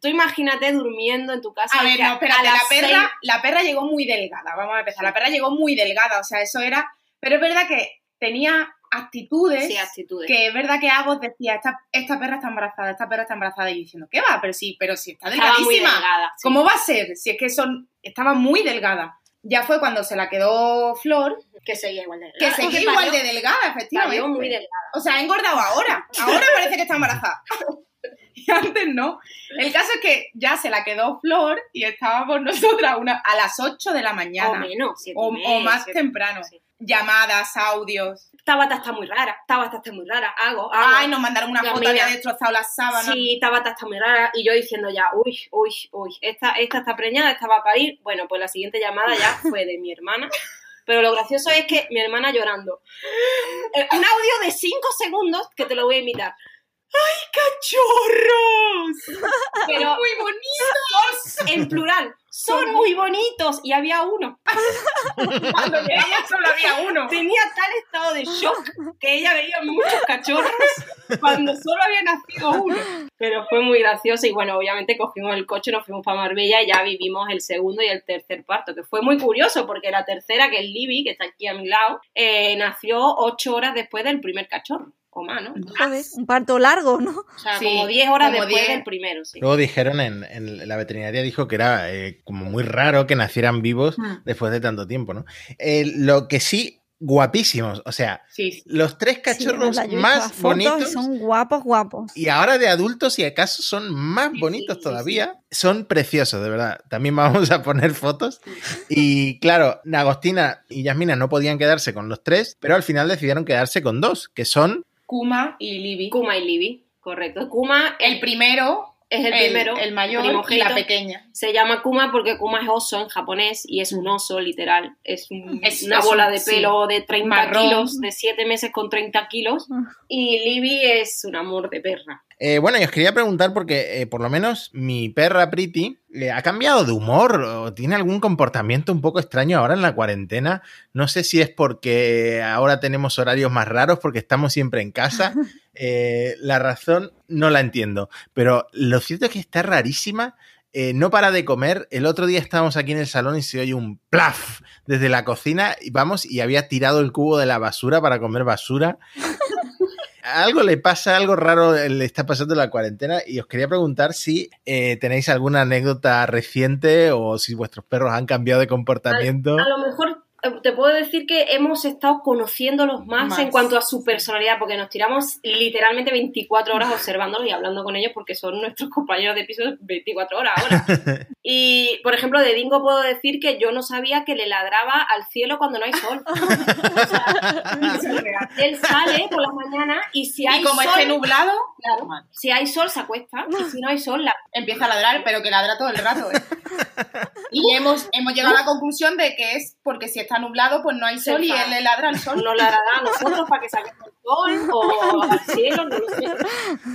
Tú imagínate durmiendo en tu casa. A ver, no, espérate, la perra, seis- la perra llegó muy delgada, vamos a empezar. La perra llegó muy delgada, o sea, eso era. Pero es verdad que tenía actitudes. Sí, actitudes. que es verdad que Agos decía, esta, esta perra está embarazada, esta perra está embarazada, y diciendo, ¿qué va? Pero sí, pero sí, está Estaba muy delgadísima. delgada. sí. ¿Cómo va a ser? Si es que son, estaba muy delgada. Ya fue cuando se la quedó Flor, Que seguía igual de que delgada. seguía que igual parió- de delgada, efectivamente. parió muy delgada. O sea, ha engordado ahora. Ahora parece que está embarazada. Y antes no. El caso es que ya se la quedó Flor y estábamos nosotras una, a las 8 de la O mañana. menos. siete O, media, o más siete- temprano. Llamadas, audios. Tabata está muy rara. Tabata está muy rara. Hago, hago. Ay, nos mandaron una foto, había destrozado las sábanas. Sí, Tabata está muy rara. Y yo diciendo ya, uy, uy, uy, esta, esta está preñada, esta va a parir. Bueno, pues la siguiente llamada ya fue de mi hermana. Pero lo gracioso es que mi hermana llorando. Eh, Un audio de 5 segundos que te lo voy a imitar. ¡Ay, cachorros! Pero muy bonito. en plural, son muy bonitos. Y había uno. Cuando llegamos solo había uno. Tenía tal estado de shock que ella veía muchos cachorros cuando solo había nacido uno. Pero fue muy gracioso y bueno, obviamente cogimos el coche, nos fuimos para Marbella y ya vivimos el segundo y el tercer parto, que fue muy curioso porque la tercera, que es Libby, que está aquí a mi lado, eh, nació ocho horas después del primer cachorro, o más, ¿no? Joder, un parto largo, ¿no? O sea, Sí, como diez horas como después 10. del primero, sí. Luego dijeron en, en la veterinaria dijo que era eh, como muy raro que nacieran vivos Hmm. después de tanto tiempo, ¿no? Eh, lo que sí, guapísimos. O sea, Sí, sí. los tres cachorros Sí, más bonitos. y Son guapos, guapos. Y ahora de adultos, si acaso son más Sí, bonitos sí, sí, todavía, son preciosos, de verdad. También vamos a poner fotos. Y claro, Agostina y Yasmina no podían quedarse con los tres, pero al final decidieron quedarse con dos, que son Kuma y Libby. Kuma y Libby, correcto. Kuma El primero, es el, el, primero, el mayor y la pequeña. Se llama Kuma porque Kuma es oso en japonés y es un oso literal. Es, un- Es- una es bola un- de sí. pelo de 30 Marrón. kilos, de 7 meses con 30 kilos. Ah. Y Libby es un amor de perra. Eh, bueno, y os quería preguntar porque eh, por lo menos mi perra Pretty eh, ha cambiado de humor o tiene algún comportamiento un poco extraño ahora en la cuarentena. No sé si es porque ahora tenemos horarios más raros porque estamos siempre en casa. Eh, la razón no la entiendo, pero lo cierto es que está rarísima. eh, no para de comer. El otro día estábamos aquí en el salón y se oye un plaf desde la cocina y vamos y había tirado el cubo de la basura para comer basura algo le pasa, algo raro le está pasando en la cuarentena y os quería preguntar si eh, tenéis alguna anécdota reciente o si vuestros perros han cambiado de comportamiento. A lo mejor te puedo decir que hemos estado conociéndolos más, Más. en cuanto a su personalidad, porque nos tiramos literalmente 24 horas observándolos y hablando con ellos porque son nuestros compañeros de piso 24 horas ahora. Y, por ejemplo, de Dingo puedo decir que yo no sabía que le ladraba al cielo cuando no hay sol. O sea, él sale por las mañanas y si hay Y como sol, esté nublado, claro, si hay sol se acuesta y si no hay sol la... empieza a ladrar, pero que ladra todo el rato. ¿eh? Y hemos, hemos llegado a la conclusión de que es porque si está está nublado, pues no hay sol y él le ladra al sol. No ladrará a nosotros para que saquemos el sol o al cielo, no lo sé.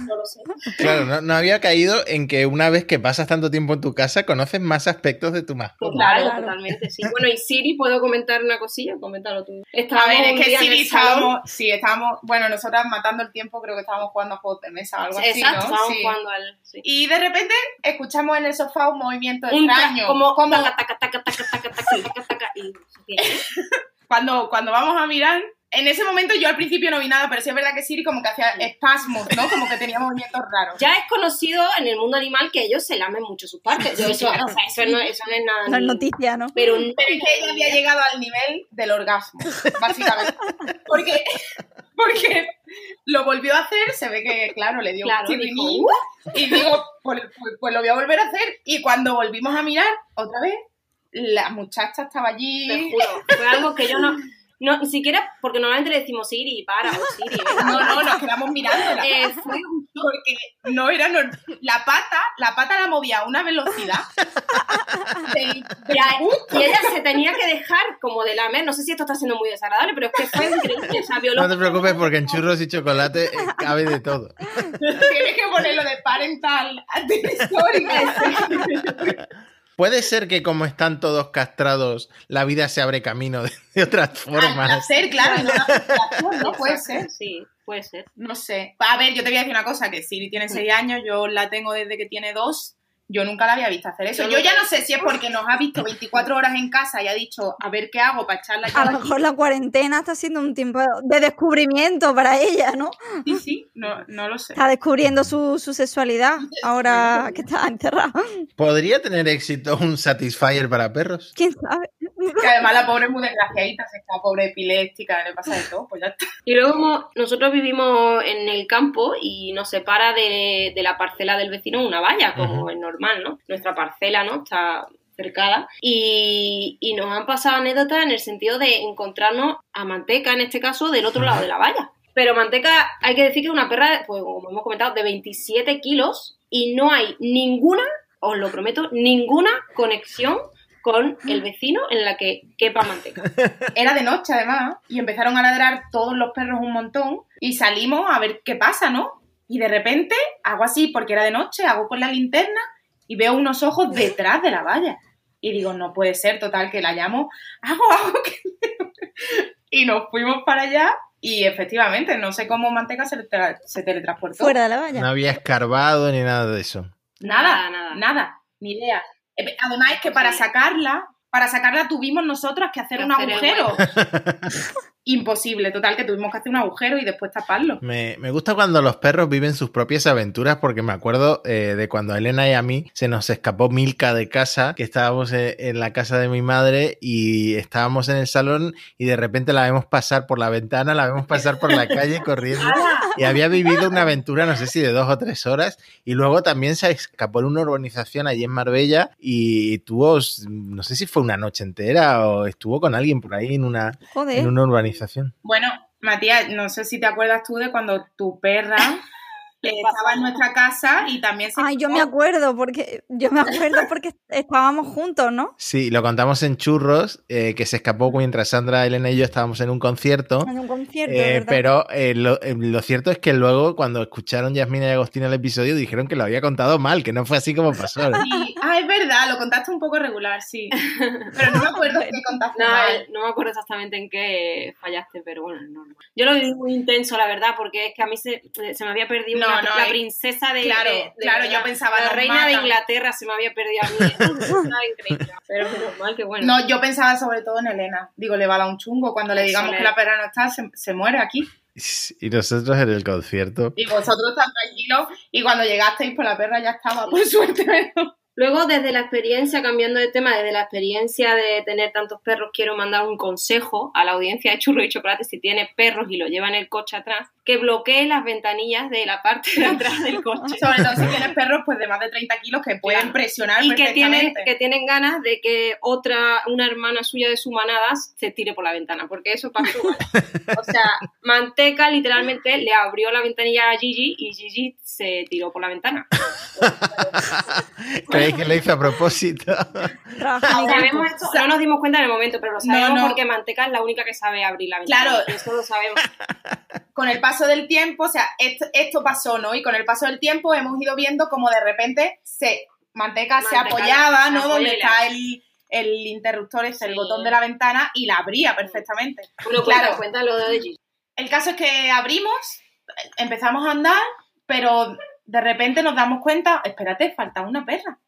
No lo sé. Claro, no, no, había caído en que una vez que pasas tanto tiempo en tu casa, conoces más aspectos de tu mascota. Claro, claro. totalmente, sí. Bueno, y Siri, ¿puedo comentar una cosilla? Coméntalo tú. Estábamos a ver, es que Siri estábamos, sí, estábamos, bueno, nosotras matando el tiempo, creo que estábamos jugando a juegos de mesa o algo Exacto, así, ¿no? estábamos sí. jugando al... Sí. Y de repente escuchamos en el sofá un movimiento un extraño. Como, como... Taca, taca, taca, y, cuando, cuando vamos a mirar, en ese momento yo al principio no vi nada, pero sí es verdad que Siri como que hacía espasmos, ¿no? Como que tenía movimientos raros. Ya es conocido en el mundo animal que ellos se lamen mucho sus partes. Yo eso, o sea, eso, no, eso no es nada. No es noticia, ¿no? Pero, Pero es que ella había llegado al nivel del orgasmo, básicamente. Porque, porque lo volvió a hacer, se ve que, claro, le dio claro, un dijo, "Uh". y digo, pues, pues- pues lo voy a volver a hacer. Y cuando volvimos a mirar, otra vez, la muchacha estaba Te allí. juro, fue algo que yo no, no, ni siquiera, porque normalmente le decimos Siri, para, o Siri. No, no, nos quedamos mirándola. Eh, fue un porque no era nor- la pata, la pata la movía a una velocidad y ella se tenía que dejar como de lamer. No sé si esto está siendo muy desagradable, pero es que fue increíble. O sea, No te preocupes porque en churros y chocolate eh, cabe de todo. Tienes que ponerlo de parental histórica. Puede ser que como están todos castrados, la vida se abre camino de, de otras Al formas. placer, claro, no no puede ser. Sí, puede ser. No sé. A ver, yo te voy a decir una cosa, que Siri tiene 6 años, yo la tengo desde que tiene 2. Yo nunca la había visto hacer eso. Yo Yo ya no sé si es porque nos ha visto 24 horas en casa y ha dicho, a ver qué hago para echarla A lo mejor la cuarentena está siendo un tiempo de descubrimiento para ella, ¿no? Sí, sí, no, no lo sé. Está descubriendo su, su sexualidad ahora que está encerrada. ¿Podría tener éxito un Satisfyer para perros? ¿Quién sabe? Que además la pobre es muy desgraciadita, se está pobre epiléptica, le pasa de todo, pues ya está. Y luego como nosotros vivimos en el campo y nos separa de, de la parcela del vecino una valla, como Ujú. es Nuestra parcela, ¿no? Está cercada. Y, y nos han pasado anécdotas en el sentido de encontrarnos a Manteca, en este caso, del otro lado de la valla. Pero Manteca, hay que decir que es una perra, pues como hemos comentado, de 27 kilos y no hay ninguna, os lo prometo, ninguna conexión con el vecino en la que quepa Manteca. Era de noche además, y empezaron a ladrar todos los perros un montón, y salimos a ver qué pasa, ¿no? Y de repente hago así, porque era de noche, hago con la linterna y veo unos ojos detrás de la valla. Y digo, no puede ser, total, que la llamo, hago, hago, que... y nos fuimos para allá, y efectivamente, no sé cómo Manteca se, tra- se teletransportó. Fuera de la valla. No había escarbado ni nada de eso. Nada, Nada, nada, nada. ni idea. Eh, Además es que para Sí. sacarla, para sacarla tuvimos nosotras que hacer un agujero. Imposible, total, que tuvimos que hacer un agujero y después taparlo. Me, me gusta cuando los perros viven sus propias aventuras porque me acuerdo eh, de cuando a Elena y a mí se nos escapó Milka de casa, que estábamos en, en la casa de mi madre y estábamos en el salón y de repente la vemos pasar por la ventana, la vemos pasar por la calle corriendo y había vivido una aventura, no sé si de dos o tres horas y luego también se escapó en una urbanización allí en Marbella y tuvo, no sé si fue una noche entera o estuvo con alguien por ahí en una, Joder. en una urbanización. Bueno, Matías, no sé si te acuerdas tú de cuando tu perra estaba en nuestra casa y también se... Ay, yo me acuerdo porque yo me acuerdo porque estábamos juntos, ¿no? Sí, lo contamos en Churros, eh, que se escapó mientras Sandra, Elena y yo estábamos en un concierto. En un concierto, Eh, pero eh, lo, eh, lo cierto es que luego, cuando escucharon Yasmina y Agostina el episodio, dijeron que lo había contado mal, que no fue así como pasó. ¿no? Sí. Ah, es verdad, lo contaste un poco regular, sí. Pero no me acuerdo qué contaste No, mal. no me acuerdo exactamente en qué fallaste, pero bueno, normal. Yo lo viví muy intenso, la verdad, porque es que a mí se, se me había perdido No, no, la eh, princesa de, claro, de- de claro, verdad. yo pensaba, la reina de. Inglaterra se me había perdido a mí. Pero es normal que bueno. No, yo pensaba sobre todo en Elena. Digo, le va a dar un chungo. Cuando le digamos que la perra no está, se, se muere aquí. Y nosotros en el concierto. Y vosotros tan tranquilos. Y cuando llegasteis, pues la perra ya estaba, por suerte. pero- Luego, desde la experiencia, cambiando de tema, desde la experiencia de tener tantos perros, quiero mandar un consejo a la audiencia de Churro y Chocolate si tiene perros y lo lleva en el coche atrás, que bloquee las ventanillas de la parte de atrás del coche. Sobre todo si tienes perros pues de más de 30 kilos que pueden Claro. presionar Y que tienen, que tienen ganas de que otra, una hermana suya de su manada se tire por la ventana, porque eso pasó. igual. O sea, Manteca literalmente le abrió la ventanilla a Gigi y Gigi se tiró por la ventana. ¿Creéis que lo hizo a propósito? Sabemos esto, no nos dimos cuenta en el momento, pero lo sabemos No, no. porque Manteca es la única que sabe abrir la ventana. Claro. Eso lo sabemos. con el paso del tiempo, o sea, esto, esto pasó, ¿no? Y con el paso del tiempo hemos ido viendo como de repente se Manteca, se apoyaba, se ¿no? Donde la- está el, el interruptor, este, el Sí. botón de la ventana y la abría perfectamente. Uno Claro. cuenta, cuenta lo de Gigi. El caso es que abrimos, empezamos a andar, pero de repente nos damos cuenta, espérate, falta una perra.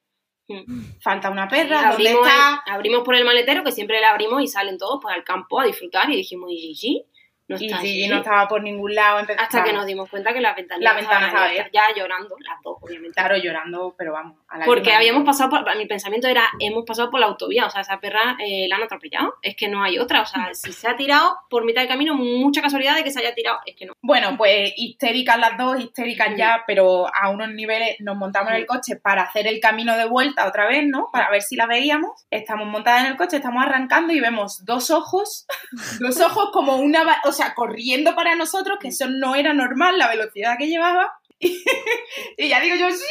Mm. Falta una perra, ¿dónde abrimos, está? el- abrimos por el maletero, que siempre le abrimos y salen todos pues, al campo a disfrutar. Y dijimos, ¿y Gigi? No Y Gigi no estaba por ningún lado. Hasta que nos dimos cuenta que la ventana, La ventana estaba abierta. ya llorando, las dos, obviamente. Claro, llorando, pero vamos. a la Porque habíamos pasado por, mi pensamiento era, hemos pasado por la autovía, o sea, esa perra eh, la han atropellado, es que no hay otra, o sea, si se ha tirado por mitad del camino, mucha casualidad de que se haya tirado, es que no. Bueno, pues histéricas las dos, histéricas Mm. ya, pero a unos niveles nos montamos en el coche para hacer el camino de vuelta otra vez, ¿no? Para ver si la veíamos. Estamos montadas en el coche, estamos arrancando y vemos dos ojos, dos ojos como una, va- o sea, corriendo para nosotros, que eso no era normal, la velocidad que llevaba. Y, ya digo yo, sí,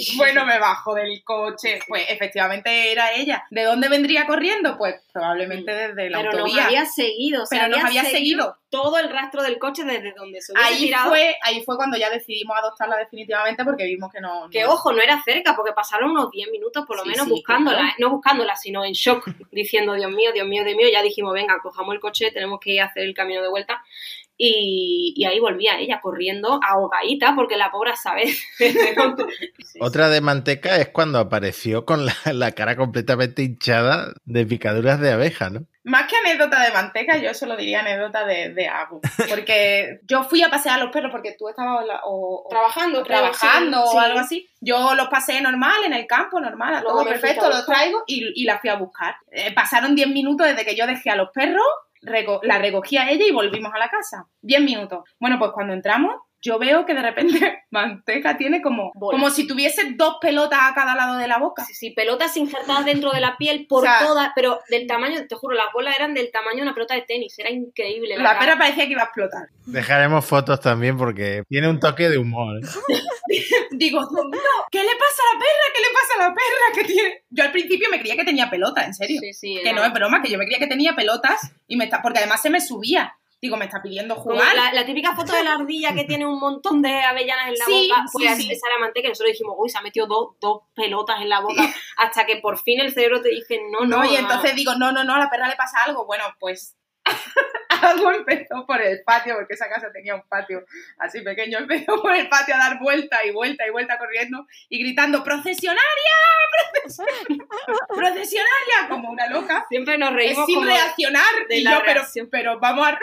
sí. Bueno, me bajo del coche. Pues efectivamente era ella. ¿De dónde vendría corriendo? Pues probablemente desde la Pero nos había seguido, o sea, Pero nos había seguido. todo el rastro del coche desde donde se hubiese Ahí tirado. fue, ahí fue cuando ya decidimos adoptarla definitivamente porque vimos que no... Que no- ojo, no era cerca, porque pasaron unos 10 minutos por lo Sí, menos sí, buscándola, claro. ¿eh? no buscándola, sino en shock, diciendo, Dios mío, Dios mío, Dios mío, ya dijimos, venga, cojamos el coche, tenemos que ir a hacer el camino de vuelta. Y, y ahí volvía ella corriendo ahogadita, porque la pobre sabe. Otra de manteca es cuando apareció con la, la cara completamente hinchada de picaduras de abeja, ¿no? Más que anécdota de manteca, yo solo diría anécdota de, de Agu. Porque yo fui a pasear a los perros porque tú estabas la- o, o Trabajando, trabajando sí, o algo así. Yo los pasé normal, en el campo, normal, a todo perfecto, los traigo y, y la fui a buscar. Eh, pasaron 10 minutos desde que yo dejé a los perros, la recogí a ella y volvimos a la casa. 10 minutos. Bueno, pues cuando entramos, yo veo que de repente Manteca tiene como, Bola. como si tuviese dos pelotas a cada lado de la boca. Sí, sí, pelotas injertadas dentro de la piel por O sea- todas, pero del tamaño, te juro, las bolas eran del tamaño de una pelota de tenis, era increíble. La perra parecía que iba a explotar. Dejaremos fotos también porque tiene un toque de humor. ¿eh? Digo, mío, ¿qué le pasa a la perra? ¿Qué le pasa a la perra? que tiene? Yo al principio me creía que tenía pelota, en serio. Sí, sí, Que era- no es broma, que yo me creía que tenía pelotas y me está, porque además se me subía. Digo, me está pidiendo jugar. la, la típica foto de la ardilla que tiene un montón de avellanas en la Sí, boca, sí, pues sí. esa era manteca nosotros dijimos, uy, se ha metido dos, dos pelotas en la boca, hasta que por fin el cerebro te dice, no, no, No, y entonces digo, no, no, no, a la perra le pasa algo. Bueno, pues algo empezó por el patio, porque esa casa tenía un patio así pequeño. Empezó por el patio a dar vuelta y vuelta y vuelta corriendo y gritando, ¡procesionaria! ¡Procesionaria! ¡Procesionaria! Como una loca. siempre nos Es reímos sin como reaccionar. de y la yo, pero, reacción. pero vamos a...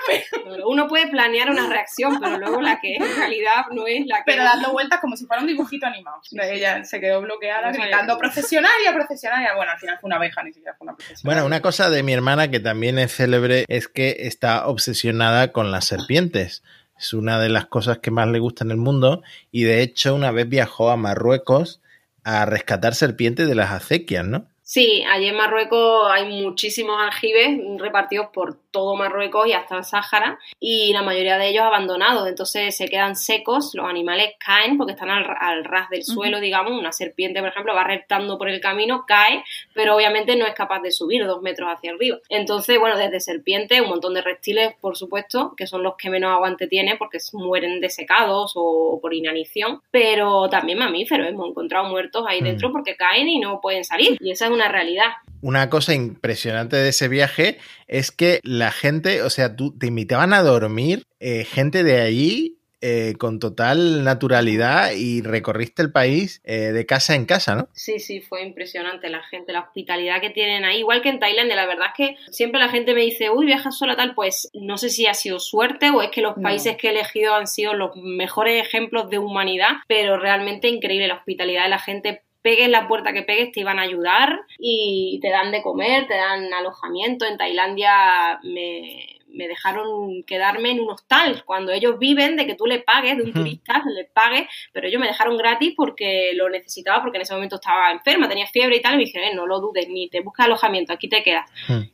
uno puede planear una reacción, pero luego la que es en realidad no es la que Pero dando vueltas como si fuera un dibujito animado. Ella se quedó bloqueada No gritando, ¡procesionaria! ¡procesionaria! Bueno, al final fue una abeja, ni siquiera fue una procesionaria. Bueno, una cosa de mi hermana que también es célebre es que está obsesionada con las serpientes. Es una de las cosas que más le gusta en el mundo y de hecho una vez viajó a Marruecos a rescatar serpientes de las acequias, ¿no? Sí, allí en Marruecos hay muchísimos aljibes repartidos por todo Marruecos y hasta el Sáhara y la mayoría de ellos abandonados, entonces se quedan secos, los animales caen porque están al, al ras del suelo, digamos, una serpiente, por ejemplo, va reptando por el camino, cae, pero obviamente no es capaz de subir dos metros hacia arriba. Entonces, bueno, desde serpientes, un montón de reptiles, por supuesto, que son los que menos aguante tienen porque mueren desecados o por inanición, pero también mamíferos, hemos encontrado muertos ahí Mm. dentro porque caen y no pueden salir, y esa es una realidad. Una cosa impresionante de ese viaje es que la gente, o sea, tú te invitaban a dormir, eh, gente de allí eh, con total naturalidad y recorriste el país eh, de casa en casa, ¿no? Sí, sí, fue impresionante la gente, la hospitalidad que tienen ahí, igual que en Tailandia, la verdad es que siempre la gente me dice, uy, viajas sola tal, pues no sé si ha sido suerte o es que los No. países que he elegido han sido los mejores ejemplos de humanidad, pero realmente increíble la hospitalidad de la gente. Pegues la puerta que pegues, te iban a ayudar y te dan de comer, te dan alojamiento. En Tailandia me, me dejaron quedarme en un hostal, cuando ellos viven de que tú les pagues, de un turista, les pagues, pero ellos me dejaron gratis porque lo necesitaba, porque en ese momento estaba enferma, tenía fiebre y tal, y me dijeron, "Eh, no lo dudes, ni te buscas alojamiento, aquí te quedas.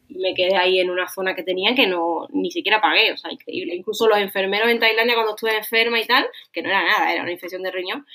Y me quedé ahí en una zona que tenían que no ni siquiera pagué, o sea, increíble. Incluso los enfermeros en Tailandia cuando estuve enferma y tal, que no era nada, era una infección de riñón,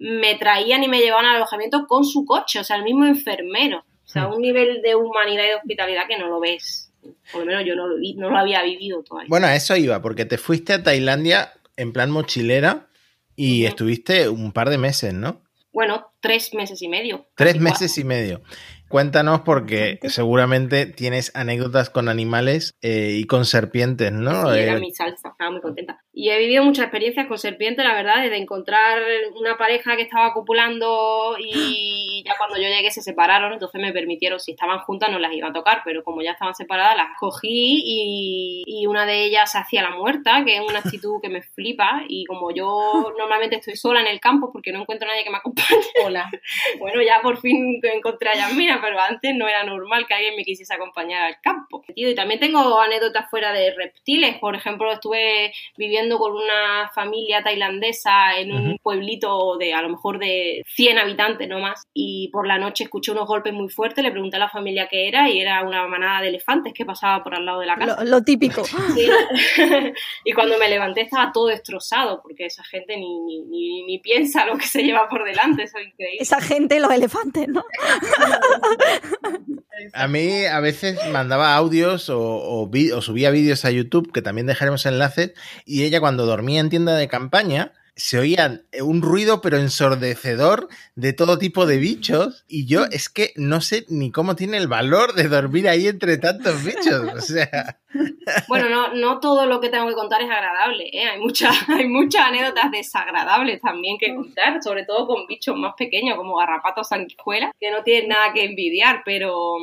me traían y me llevaban al alojamiento con su coche, o sea, el mismo enfermero. O sea, un nivel de humanidad y de hospitalidad que no lo ves. Por lo menos yo no lo, vi- no lo había vivido todavía. Bueno, a eso iba, porque te fuiste a Tailandia en plan mochilera y estuviste un par de meses, ¿no? Bueno, tres meses y medio. Tres meses y medio. Cuéntanos porque seguramente tienes anécdotas con animales eh, y con serpientes, ¿no? Sí, era Eh, mi salsa, estaba muy contenta. Y he vivido muchas experiencias con serpientes, la verdad, desde encontrar una pareja que estaba copulando y ya cuando yo llegué se separaron, entonces me permitieron, si estaban juntas no las iba a tocar, pero como ya estaban separadas las cogí y, y una de ellas se hacía la muerta, que es una actitud que me flipa y como yo normalmente estoy sola en el campo porque no encuentro a nadie que me acompañe, Hola. bueno, ya por fin encontré a Yasmina, pero antes no era normal que alguien me quisiese acompañar al campo. Y también tengo anécdotas fuera de reptiles. Por ejemplo, estuve viviendo con una familia tailandesa en un pueblito de a lo mejor de 100 habitantes no más. Y por la noche escuché unos golpes muy fuertes, le pregunté a la familia qué era y era una manada de elefantes que pasaba por al lado de la casa. Lo, lo típico. Sí. y cuando me levanté estaba todo destrozado, porque esa gente ni, ni, ni, ni piensa lo que se lleva por delante, eso es increíble. Esa gente, los elefantes, ¿no? A mí a veces mandaba audios o, o o subía vídeos a YouTube, que también dejaremos enlaces, y ella cuando dormía en tienda de campaña se oía un ruido pero ensordecedor de todo tipo de bichos y yo es que no sé ni cómo tiene el valor de dormir ahí entre tantos bichos. O sea, Bueno, no, no todo lo que tengo que contar es agradable, ¿eh? Hay, muchas hay muchas anécdotas desagradables también que contar, sobre todo con bichos más pequeños como garrapatos sanguijuelas, que no tienen nada que envidiar, pero,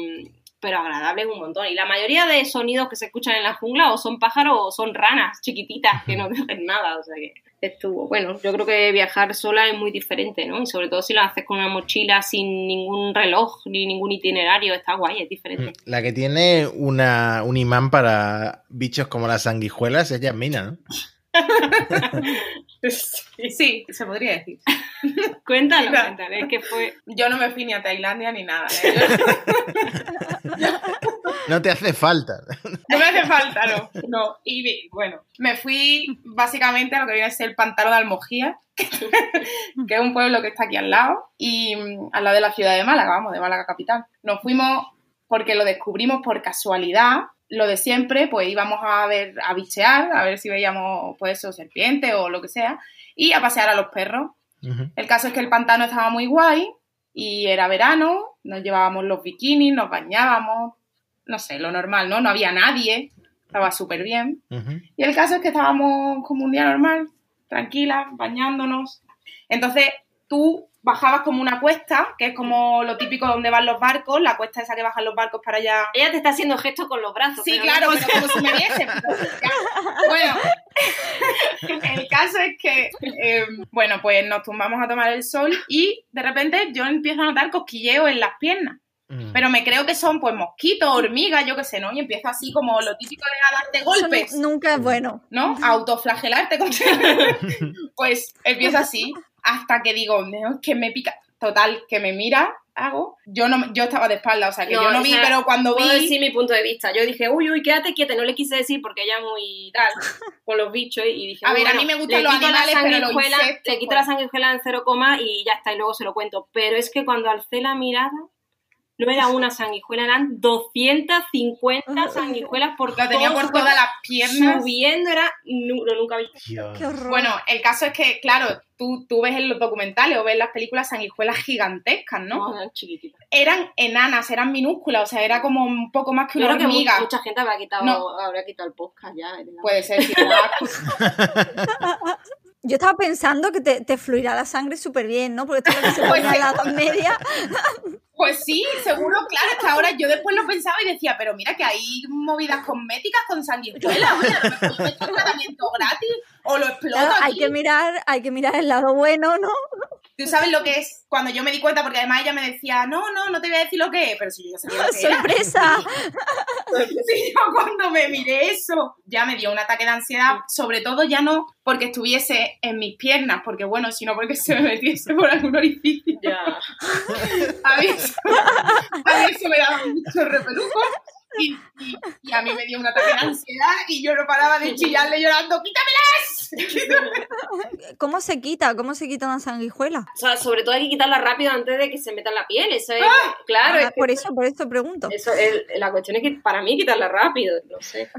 pero agradables un montón. Y la mayoría de sonidos que se escuchan en la jungla o son pájaros o son ranas chiquititas que no dicen nada, o sea que estuvo. Bueno, yo creo que viajar sola es muy diferente, ¿no? Y sobre todo si lo haces con una mochila sin ningún reloj ni ningún itinerario, está guay, es diferente. la que tiene una, un imán para bichos como las sanguijuelas es Yasmina, ¿no? Sí, se podría decir. Cuéntalo, cuéntalo, es que fue... Yo no me fui ni a Tailandia ni nada. ¿eh? No te hace falta. No me hace falta, no. no. Y bueno, me fui básicamente a lo que viene a ser el pantano de Almojía, que es un pueblo que está aquí al lado, y mm, al lado de la ciudad de Málaga, vamos, de Málaga capital. Nos fuimos porque lo descubrimos por casualidad. Lo de siempre, pues íbamos a ver, a bichear, a ver si veíamos, pues eso, serpientes o lo que sea, y a pasear a los perros. El caso es que el pantano estaba muy guay y era verano, nos llevábamos los bikinis, nos bañábamos, no sé, lo normal, ¿no? No había nadie, estaba súper bien. Y el caso es que estábamos como un día normal, tranquilas, bañándonos. Entonces tú bajabas como una cuesta, que es como lo típico donde van los barcos, la cuesta esa que bajan los barcos para allá. Ella te está haciendo gestos con los brazos. Sí, pero claro, no- pero como si me viesen. Ya. Bueno, el caso es que, eh, bueno, pues nos tumbamos a tomar el sol y de repente yo empiezo a notar cosquilleo en las piernas. Mm. Pero me creo que son pues mosquitos, hormigas, yo qué sé, ¿no? Y empiezo así como lo típico de a darte golpes. nu- nunca es bueno. ¿no? A autoflagelarte. con- pues empiezo así hasta que digo, no, es que me pica. Total, que me mira, hago. Yo no, yo estaba de espalda, o sea que No, yo no vi, sea, pero cuando Puedo vi. decir mi punto de vista. Yo dije, uy, uy, quédate quieta. No le quise decir porque ella muy tal con los bichos y dije, A ver, a bueno, mí me gustan los animales, pero los insectos, Le quito pues. la sanguijuela en cero coma y ya está, y luego se lo cuento. Pero es que cuando alcé la mirada, no era una sanguijuela, eran 250 sanguijuelas por Lo tenía por todas las piernas. Subiendo era, nu- lo nunca vi. Qué horror. Bueno, el caso es que, claro, tú, tú ves en los documentales o ves en las películas sanguijuelas gigantescas, ¿no? No, eran chiquititas. Eran enanas, eran minúsculas, o sea, era como un poco más que Yo una que hormiga. mucha gente habrá quitado, No. habrá quitado el podcast ya. de la- Puede ser, Yo estaba pensando que te, te fluirá la sangre súper bien, ¿no? Porque esto es lo que se Pues sí. en la Media. Pues sí, seguro, claro, es que ahora yo después lo pensaba y decía, pero mira que hay movidas cosméticas con sanguijuela, a un tratamiento gratis o lo explota Claro, hay aquí. que mirar, hay que mirar el lado bueno, ¿no? Tú sabes lo que es cuando yo me di cuenta, porque además ella me decía, no, no, no te voy a decir lo que es, pero si yo ya sabía lo que era. ¡Sorpresa! Sí, yo cuando me miré eso, ya me dio un ataque de ansiedad, sobre todo ya no porque estuviese en mis piernas, porque bueno, sino porque se me metiese por algún orificio. Ya. A mí, eso- a mí eso me daba mucho repeluco. Y, y- y a mí me dio un ataque de ansiedad y yo no paraba de chillarle llorando, ¡quítamelas! ¿Cómo se quita? ¿Cómo se quita una sanguijuela? O sea, sobre todo hay que quitarla rápido antes de que se meta en la piel. Eso es, claro, Ah, es que- por eso, por eso pregunto. eso es- la cuestión es que para mí quitarla rápido, no sé.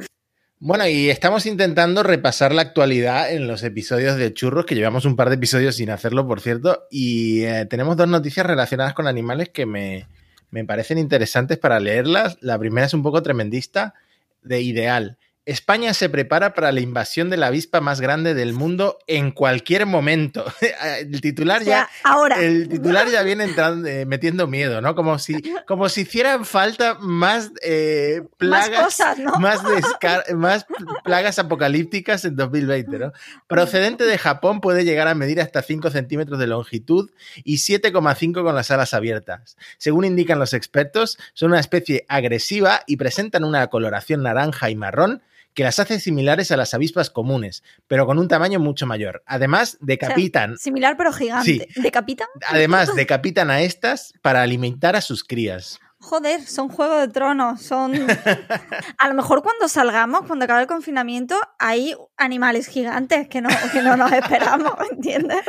Bueno, y estamos intentando repasar la actualidad en los episodios de Churros, que llevamos un par de episodios sin hacerlo, por cierto, y eh, tenemos dos noticias relacionadas con animales que me, me parecen interesantes para leerlas. La primera es un poco tremendista, de ideal. España se prepara para la invasión de la avispa más grande del mundo en cualquier momento. El titular O ya ahora. el titular ya viene entrando, eh, metiendo miedo, ¿no? Como si, como si hicieran falta más eh, Más plagas, cosas, ¿no? más, más plagas apocalípticas en 2020, ¿no? Procedente de Japón puede llegar a medir hasta 5 centímetros de longitud y 7,5 con las alas abiertas. Según indican los expertos, son una especie agresiva y presentan una coloración naranja y marrón que las hace similares a las avispas comunes, pero con un tamaño mucho mayor. Además, decapitan Similar pero gigante. ¿Decapitan? Además, decapitan a estas para alimentar a sus crías. Joder, son Juego de Tronos, son... A lo mejor cuando salgamos, cuando acabe el confinamiento, hay animales gigantes que no, que no nos esperamos, ¿entiendes?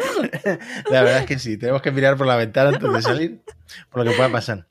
La verdad es que sí, tenemos que mirar por la ventana antes de salir, por lo que pueda pasar.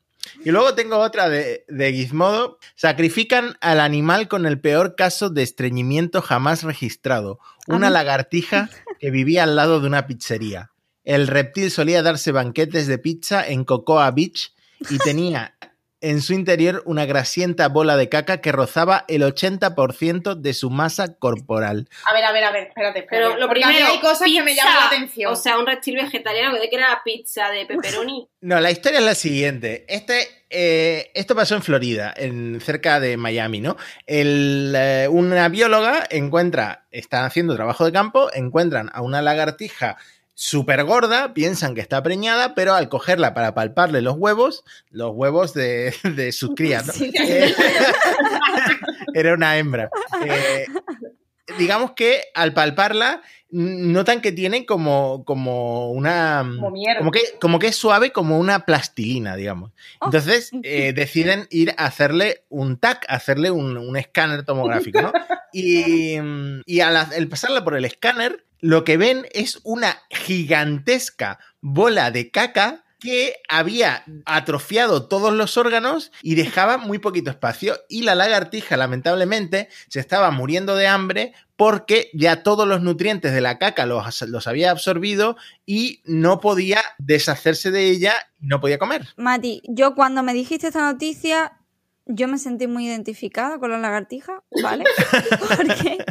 Y luego tengo otra de, de Gizmodo. Sacrifican al animal con el peor caso de estreñimiento jamás registrado. Una lagartija que vivía al lado de una pizzería. El reptil solía darse banquetes de pizza en Cocoa Beach y tenía en su interior una grasienta bola de caca que rozaba el 80% de su masa corporal. A ver, a ver, a ver, espérate, espérate. Pero lo primero, hay cosas que me llaman la atención. O sea, un reptil vegetariano, de que era pizza de pepperoni. No, la historia es la siguiente. Este, eh, esto pasó en Florida, en, cerca de Miami, ¿no? El, eh, una bióloga encuentra, está haciendo trabajo de campo, encuentran a una lagartija súper gorda, piensan que está preñada, pero al cogerla para palparle los huevos, los huevos de, de sus crías, ¿no? Sí. Eh, era una hembra. Eh, digamos que al palparla notan que tiene como, como una... Como. Como que, como que es suave como una plastilina, digamos. Oh. Entonces eh, deciden ir a hacerle un TAC, a hacerle un, un escáner tomográfico, ¿no? Y, y al pasarla por el escáner, lo que ven es una gigantesca bola de caca que había atrofiado todos los órganos y dejaba muy poquito espacio. Y la lagartija, lamentablemente, se estaba muriendo de hambre porque ya todos los nutrientes de la caca los, los había absorbido y no podía deshacerse de ella y no podía comer. Mati, yo cuando me dijiste esta noticia, yo me sentí muy identificada con la lagartija, ¿vale? Porque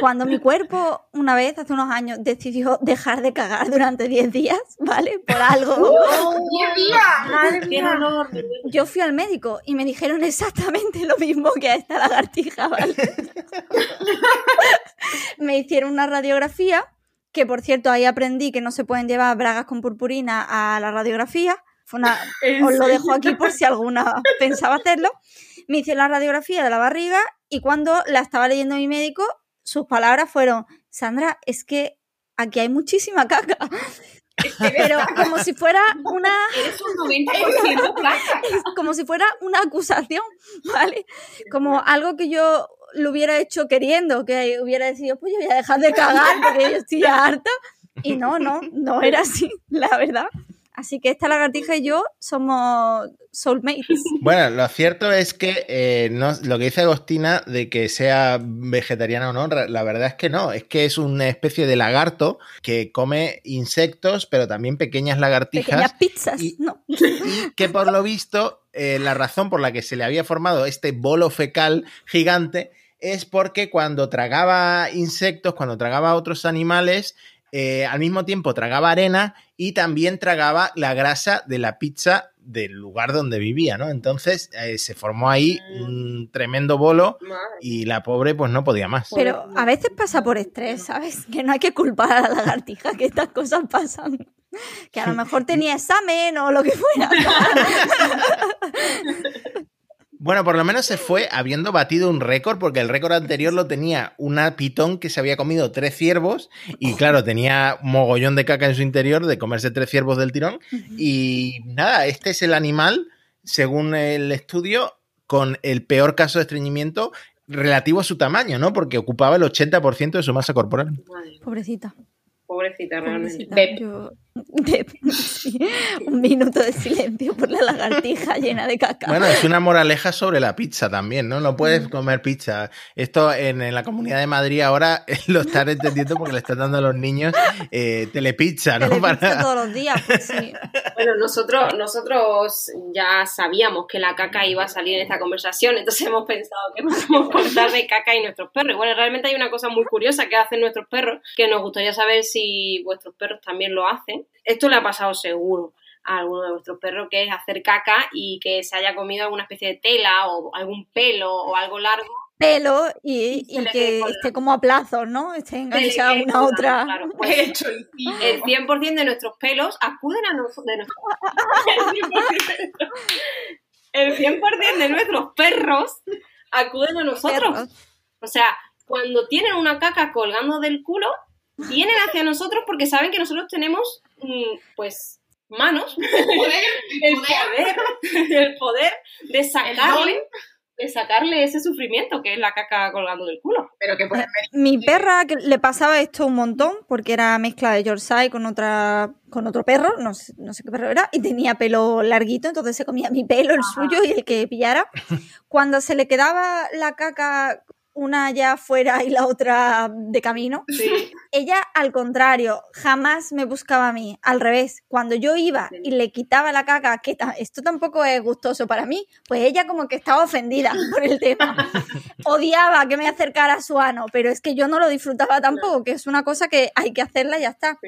cuando mi cuerpo una vez, hace unos años, decidió dejar de cagar durante 10 días, ¿vale? Por algo, ¡Diez días! ¡Madre mía! yo fui al médico y me dijeron exactamente lo mismo que a esta lagartija, ¿vale? me hicieron una radiografía, que por cierto ahí aprendí que no se pueden llevar bragas con purpurina a la radiografía. Fue una, ¿En os lo dejo aquí por si alguna pensaba hacerlo. Me hice la radiografía de la barriga y cuando la estaba leyendo mi médico, sus palabras fueron, Sandra, es que aquí hay muchísima caca. Pero como si fuera una Eres un 90% placa. es como si fuera una acusación, ¿vale? Como algo que yo lo hubiera hecho queriendo, que hubiera decidido, pues yo voy a dejar de cagar porque yo estoy ya harta. Y no, no, no era así, la verdad. Así que esta lagartija y yo somos soulmates. Bueno, lo cierto es que eh, no, lo que dice Agostina de que sea vegetariana o no, la verdad es que no, es que es una especie de lagarto que come insectos, pero también pequeñas lagartijas. Pequeñas pizzas, y- ¿no? y que por lo visto eh, la razón por la que se le había formado este bolo fecal gigante es porque cuando tragaba insectos, cuando tragaba otros animales, eh, al mismo tiempo tragaba arena y también tragaba la grasa de la pizza del lugar donde vivía, ¿no? Entonces eh, se formó ahí un tremendo bolo y la pobre pues no podía más. Pero a veces pasa por estrés, ¿sabes? Que no hay que culpar a la lagartija, que estas cosas pasan. Que a lo mejor tenía examen o lo que fuera. Bueno, por lo menos se fue habiendo batido un récord, porque el récord anterior lo tenía una pitón que se había comido tres ciervos y claro, tenía mogollón de caca en su interior de comerse tres ciervos del tirón. Y nada, este es el animal, según el estudio, con el peor caso de estreñimiento relativo a su tamaño, ¿no? Porque ocupaba el 80% de su masa corporal. Pobrecita. Pobrecita realmente. Yo- sí. Un minuto de silencio por la lagartija llena de caca. Bueno, es una moraleja sobre la pizza también, ¿no? No puedes comer pizza. Esto en, en la Comunidad de Madrid ahora lo están entendiendo porque le están dando a los niños eh, telepizza, ¿no? Telepizza Para- todos los días, pues sí. Bueno, nosotros, nosotros ya sabíamos que la caca iba a salir en esta conversación, entonces hemos pensado que podemos contar de caca y nuestros perros. Bueno, realmente hay una cosa muy curiosa que hacen nuestros perros, que nos gustaría saber si vuestros perros también lo hacen. Esto le ha pasado seguro a alguno de vuestros perros, que es hacer caca y que se haya comido alguna especie de tela o algún pelo o algo largo. Pelo y, que esté como a plazos, ¿no? Esté enganchada una a otra. claro, pues, El cholcillo. el 100% de nuestros pelos acuden a nosotros. De nuestro- el 100% de nuestros perros acuden a nosotros. O sea, cuando tienen una caca colgando del culo, vienen hacia nosotros porque saben que nosotros tenemos, mm, pues, manos, Poder, el poder. el poder de El sacarle, de sacarle ese sufrimiento que es la caca colgando del culo. Pero que ver. Mi perra que le pasaba esto un montón porque era mezcla de Yorkshire con otra con otro perro, no sé, no sé qué perro era, y tenía pelo larguito, entonces se comía mi pelo, el suyo y el que pillara. Cuando se le quedaba la caca una ya fuera y la otra de camino, Sí. ella al contrario, jamás me buscaba a mí, al revés, cuando yo iba y le quitaba la caca, que esto tampoco es gustoso para mí, pues ella como que estaba ofendida por el tema. Odiaba que me acercara a su ano, pero es que yo no lo disfrutaba tampoco, que es una cosa que hay que hacerla y ya está.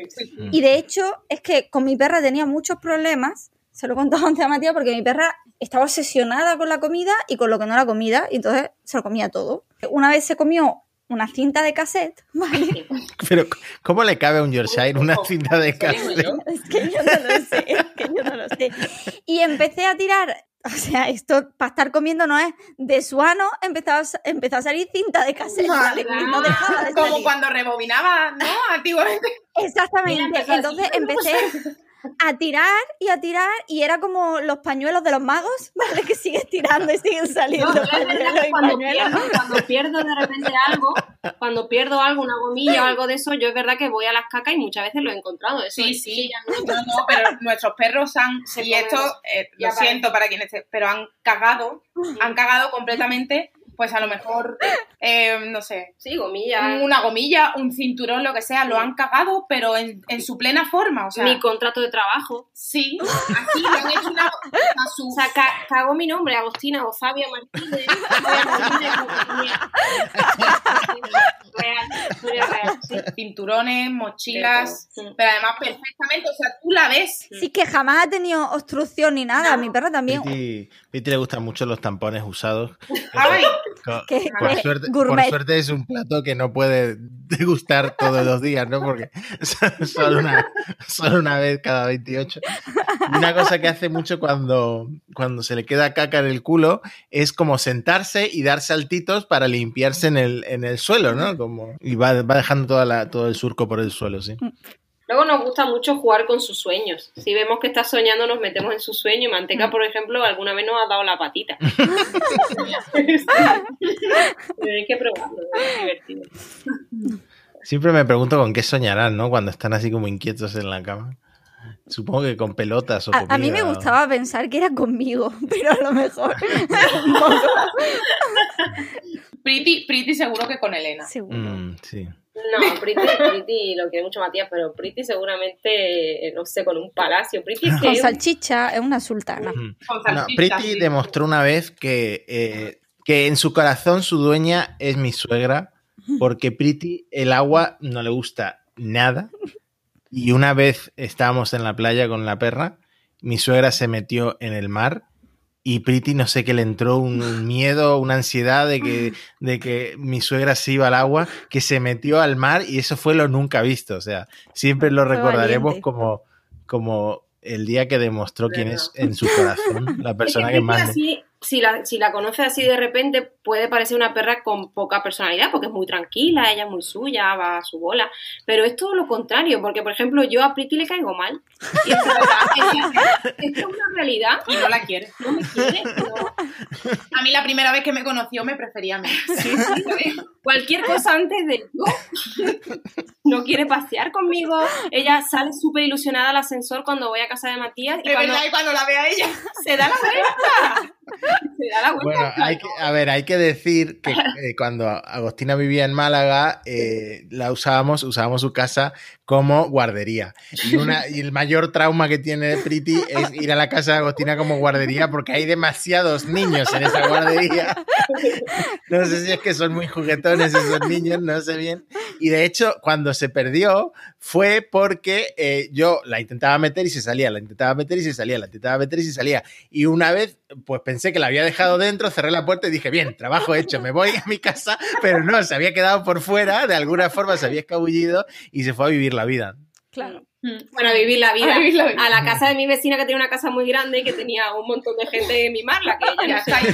Y de hecho, es que con mi perra tenía muchos problemas. Se lo he contado antes a Matías porque mi perra estaba obsesionada con la comida y con lo que no era comida, y entonces se lo comía todo. Una vez se comió una cinta de cassette, ¿vale? Pero, ¿cómo le cabe a un Yorkshire una cinta de cassette? Es que yo no lo sé, es que yo no lo sé. Y empecé a tirar, o sea, esto para estar comiendo no es, de su ano empezó a, empezó a salir cinta de cassette, ¿vale? Y no dejaba de Como cuando rebobinaba, ¿no? Antiguamente. Exactamente. Mira, empezó así, Entonces ¿no? empecé a tirar y a tirar y era como los pañuelos de los magos, ¿vale? Que sigues tirando y siguen No, saliendo yo es verdad pañuelos que y cuando pañuelos. pierdo, cuando pierdo de repente algo, cuando pierdo algo, una gomilla o algo de eso, yo es verdad que voy a las cacas y muchas veces lo he encontrado. Eso Sí, es sí. no- No, no, pero nuestros perros han, Se y esto, eh, lo siento para quienes, pero han cagado, han cagado completamente, pues a lo mejor, eh, no sé, Sí, gomilla. una gomilla, un cinturón, lo que sea, lo han cagado, pero en, en su plena forma, o sea, mi contrato de trabajo. sí, así lo han hecho una, a su, O sea, ca- cagó mi nombre, Agostina o Fabio Martínez. real, real, sí. cinturones, mochilas, Sí. pero además perfectamente, o sea, tú la ves, Sí, que jamás ha tenido obstrucción ni nada. No. Mi perra también. Piti, Piti le gustan mucho los tampones usados. ay, Que- por, suerte, por suerte es un plato que no puede degustar todos los días, ¿no? Porque solo una, solo una vez cada 28. Y una cosa que hace mucho cuando, cuando se le queda caca en el culo es como sentarse y dar saltitos para limpiarse en el, en el suelo, ¿no? Como, y va, va dejando toda la, todo el surco por el suelo, sí. Luego nos gusta mucho jugar con sus sueños. Si vemos que está soñando, nos metemos en su sueño y Manteca, por ejemplo, alguna vez nos ha dado la patita. Tenéis que probarlo, es divertido. Siempre me pregunto con qué soñarán, ¿no? Cuando están así como inquietos en la cama. Supongo que con pelotas o A, a mí me comida gustaba pensar que era conmigo, pero a lo mejor Pretty, Pretty seguro que con Elena. seguro. Mm, sí. No, Priti, Priti lo quiere mucho Matías, pero Priti seguramente, eh, no sé, con un palacio. Priti es que Con salchicha es una sultana. Mm. Con No, salchicha, Pretty sí. demostró una vez que, eh, que en su corazón su dueña es mi suegra, porque Pretty el agua no le gusta nada. Y una vez estábamos en la playa con la perra, mi suegra se metió en el mar y Pretty no sé qué le entró un, un miedo, una ansiedad de que, de que mi suegra se iba al agua, que se metió al mar y eso fue lo nunca visto. O sea, siempre lo Fue recordaremos valiente. como, como el día que demostró quién es en su corazón la persona que Priti más... así, si la, si la conoce así de repente, puede parecer una perra con poca personalidad, porque es muy tranquila, ella es muy suya, va a su bola. Pero es todo lo contrario, porque, por ejemplo, yo a Priti le caigo mal. Y es verdad, es, es una realidad. Y no la quiere. No me quiere, no. A mí la primera vez que me conoció me prefería a mí. Cualquier cosa antes de yo. No quiere pasear conmigo. Ella sale súper ilusionada al ascensor cuando voy a casa de Matías y De cuando verdad, y cuando la ve a ella. se da la vuelta. Bueno, hay que, a ver, hay que decir que eh, cuando Agostina vivía en Málaga, eh, la usábamos, usábamos su casa como guardería. Y, una, y el mayor trauma que tiene Priti es ir a la casa de Agostina como guardería porque hay demasiados niños en esa guardería. No sé si es que son muy juguetones esos niños, no sé bien. Y de hecho, cuando se perdió fue porque eh, yo la intentaba meter y se salía, la intentaba meter y se salía, la intentaba meter y se salía. Y una vez, pues pensé que la había dejado dentro, cerré la puerta y dije, bien, trabajo hecho, me voy a mi casa, pero no, se había quedado por fuera, de alguna forma se había escabullido y se fue a vivir la vida. Claro. Bueno, a vivir la vida. A vivir la vida. A la casa de mi vecina que tenía una casa muy grande y que tenía un montón de gente en mimarla, que ella Ya no está ahí.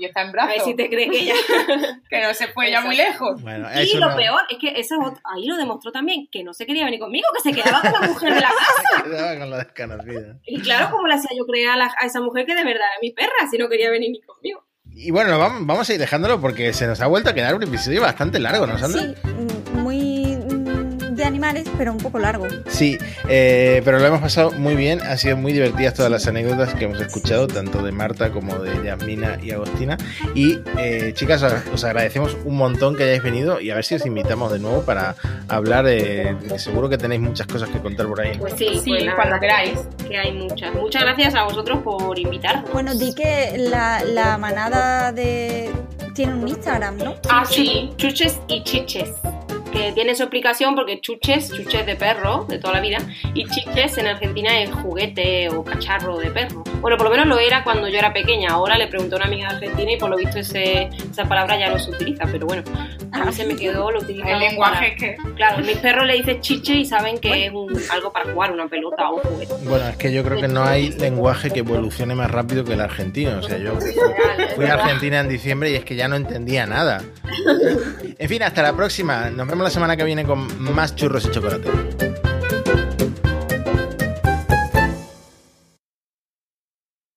que está en A brazos. ver si te crees que ella. Que no se fue ya muy lejos. Bueno, Y lo una- peor es que esa es ot- ahí lo demostró también, que no se quería venir conmigo, que se quedaba con la mujer de la casa. Quedaba con la desconocida. Y claro, como le hacía yo creer a, la- a esa mujer que de verdad era mi perra, si no quería venir ni conmigo. Y bueno, vamos, vamos a ir dejándolo porque se nos ha vuelto a quedar un episodio bastante largo, ¿no, Sandra? Sí, animales, pero un poco largo. Sí, eh, pero lo hemos pasado muy bien. Ha sido muy divertidas todas las anécdotas que hemos escuchado, tanto de Marta como de Yasmina y Agostina. Y eh, chicas, os os agradecemos un montón que hayáis venido y a ver si os invitamos de nuevo para hablar. eh, seguro que tenéis muchas cosas que contar por ahí. Pues sí, Sí, pues cuando queráis. Que hay muchas. Muchas gracias a vosotros por invitarnos. Bueno, di que la, la manada de... Tiene un Instagram, ¿no? Ah, sí. Chuches y chiches. Que tiene su explicación porque chuches, chuches de perro de toda la vida, y chiches en Argentina es juguete o cacharro de perro. Bueno, por lo menos lo era cuando yo era pequeña. Ahora le pregunté a una amiga argentina y por lo visto ese, esa palabra ya no se utiliza, pero bueno, a mí se me quedó, lo utilizamos El lenguaje para- que. Claro, mis perros le dicen chiche y saben que es un- algo para jugar, una pelota o un juguete. Bueno, es que yo creo que no hay lenguaje que evolucione más rápido que el argentino. O sea, yo fui a Argentina en diciembre y es que ya no entendía nada. En fin, hasta la próxima. Nos vemos la semana que viene con más churros y chocolate.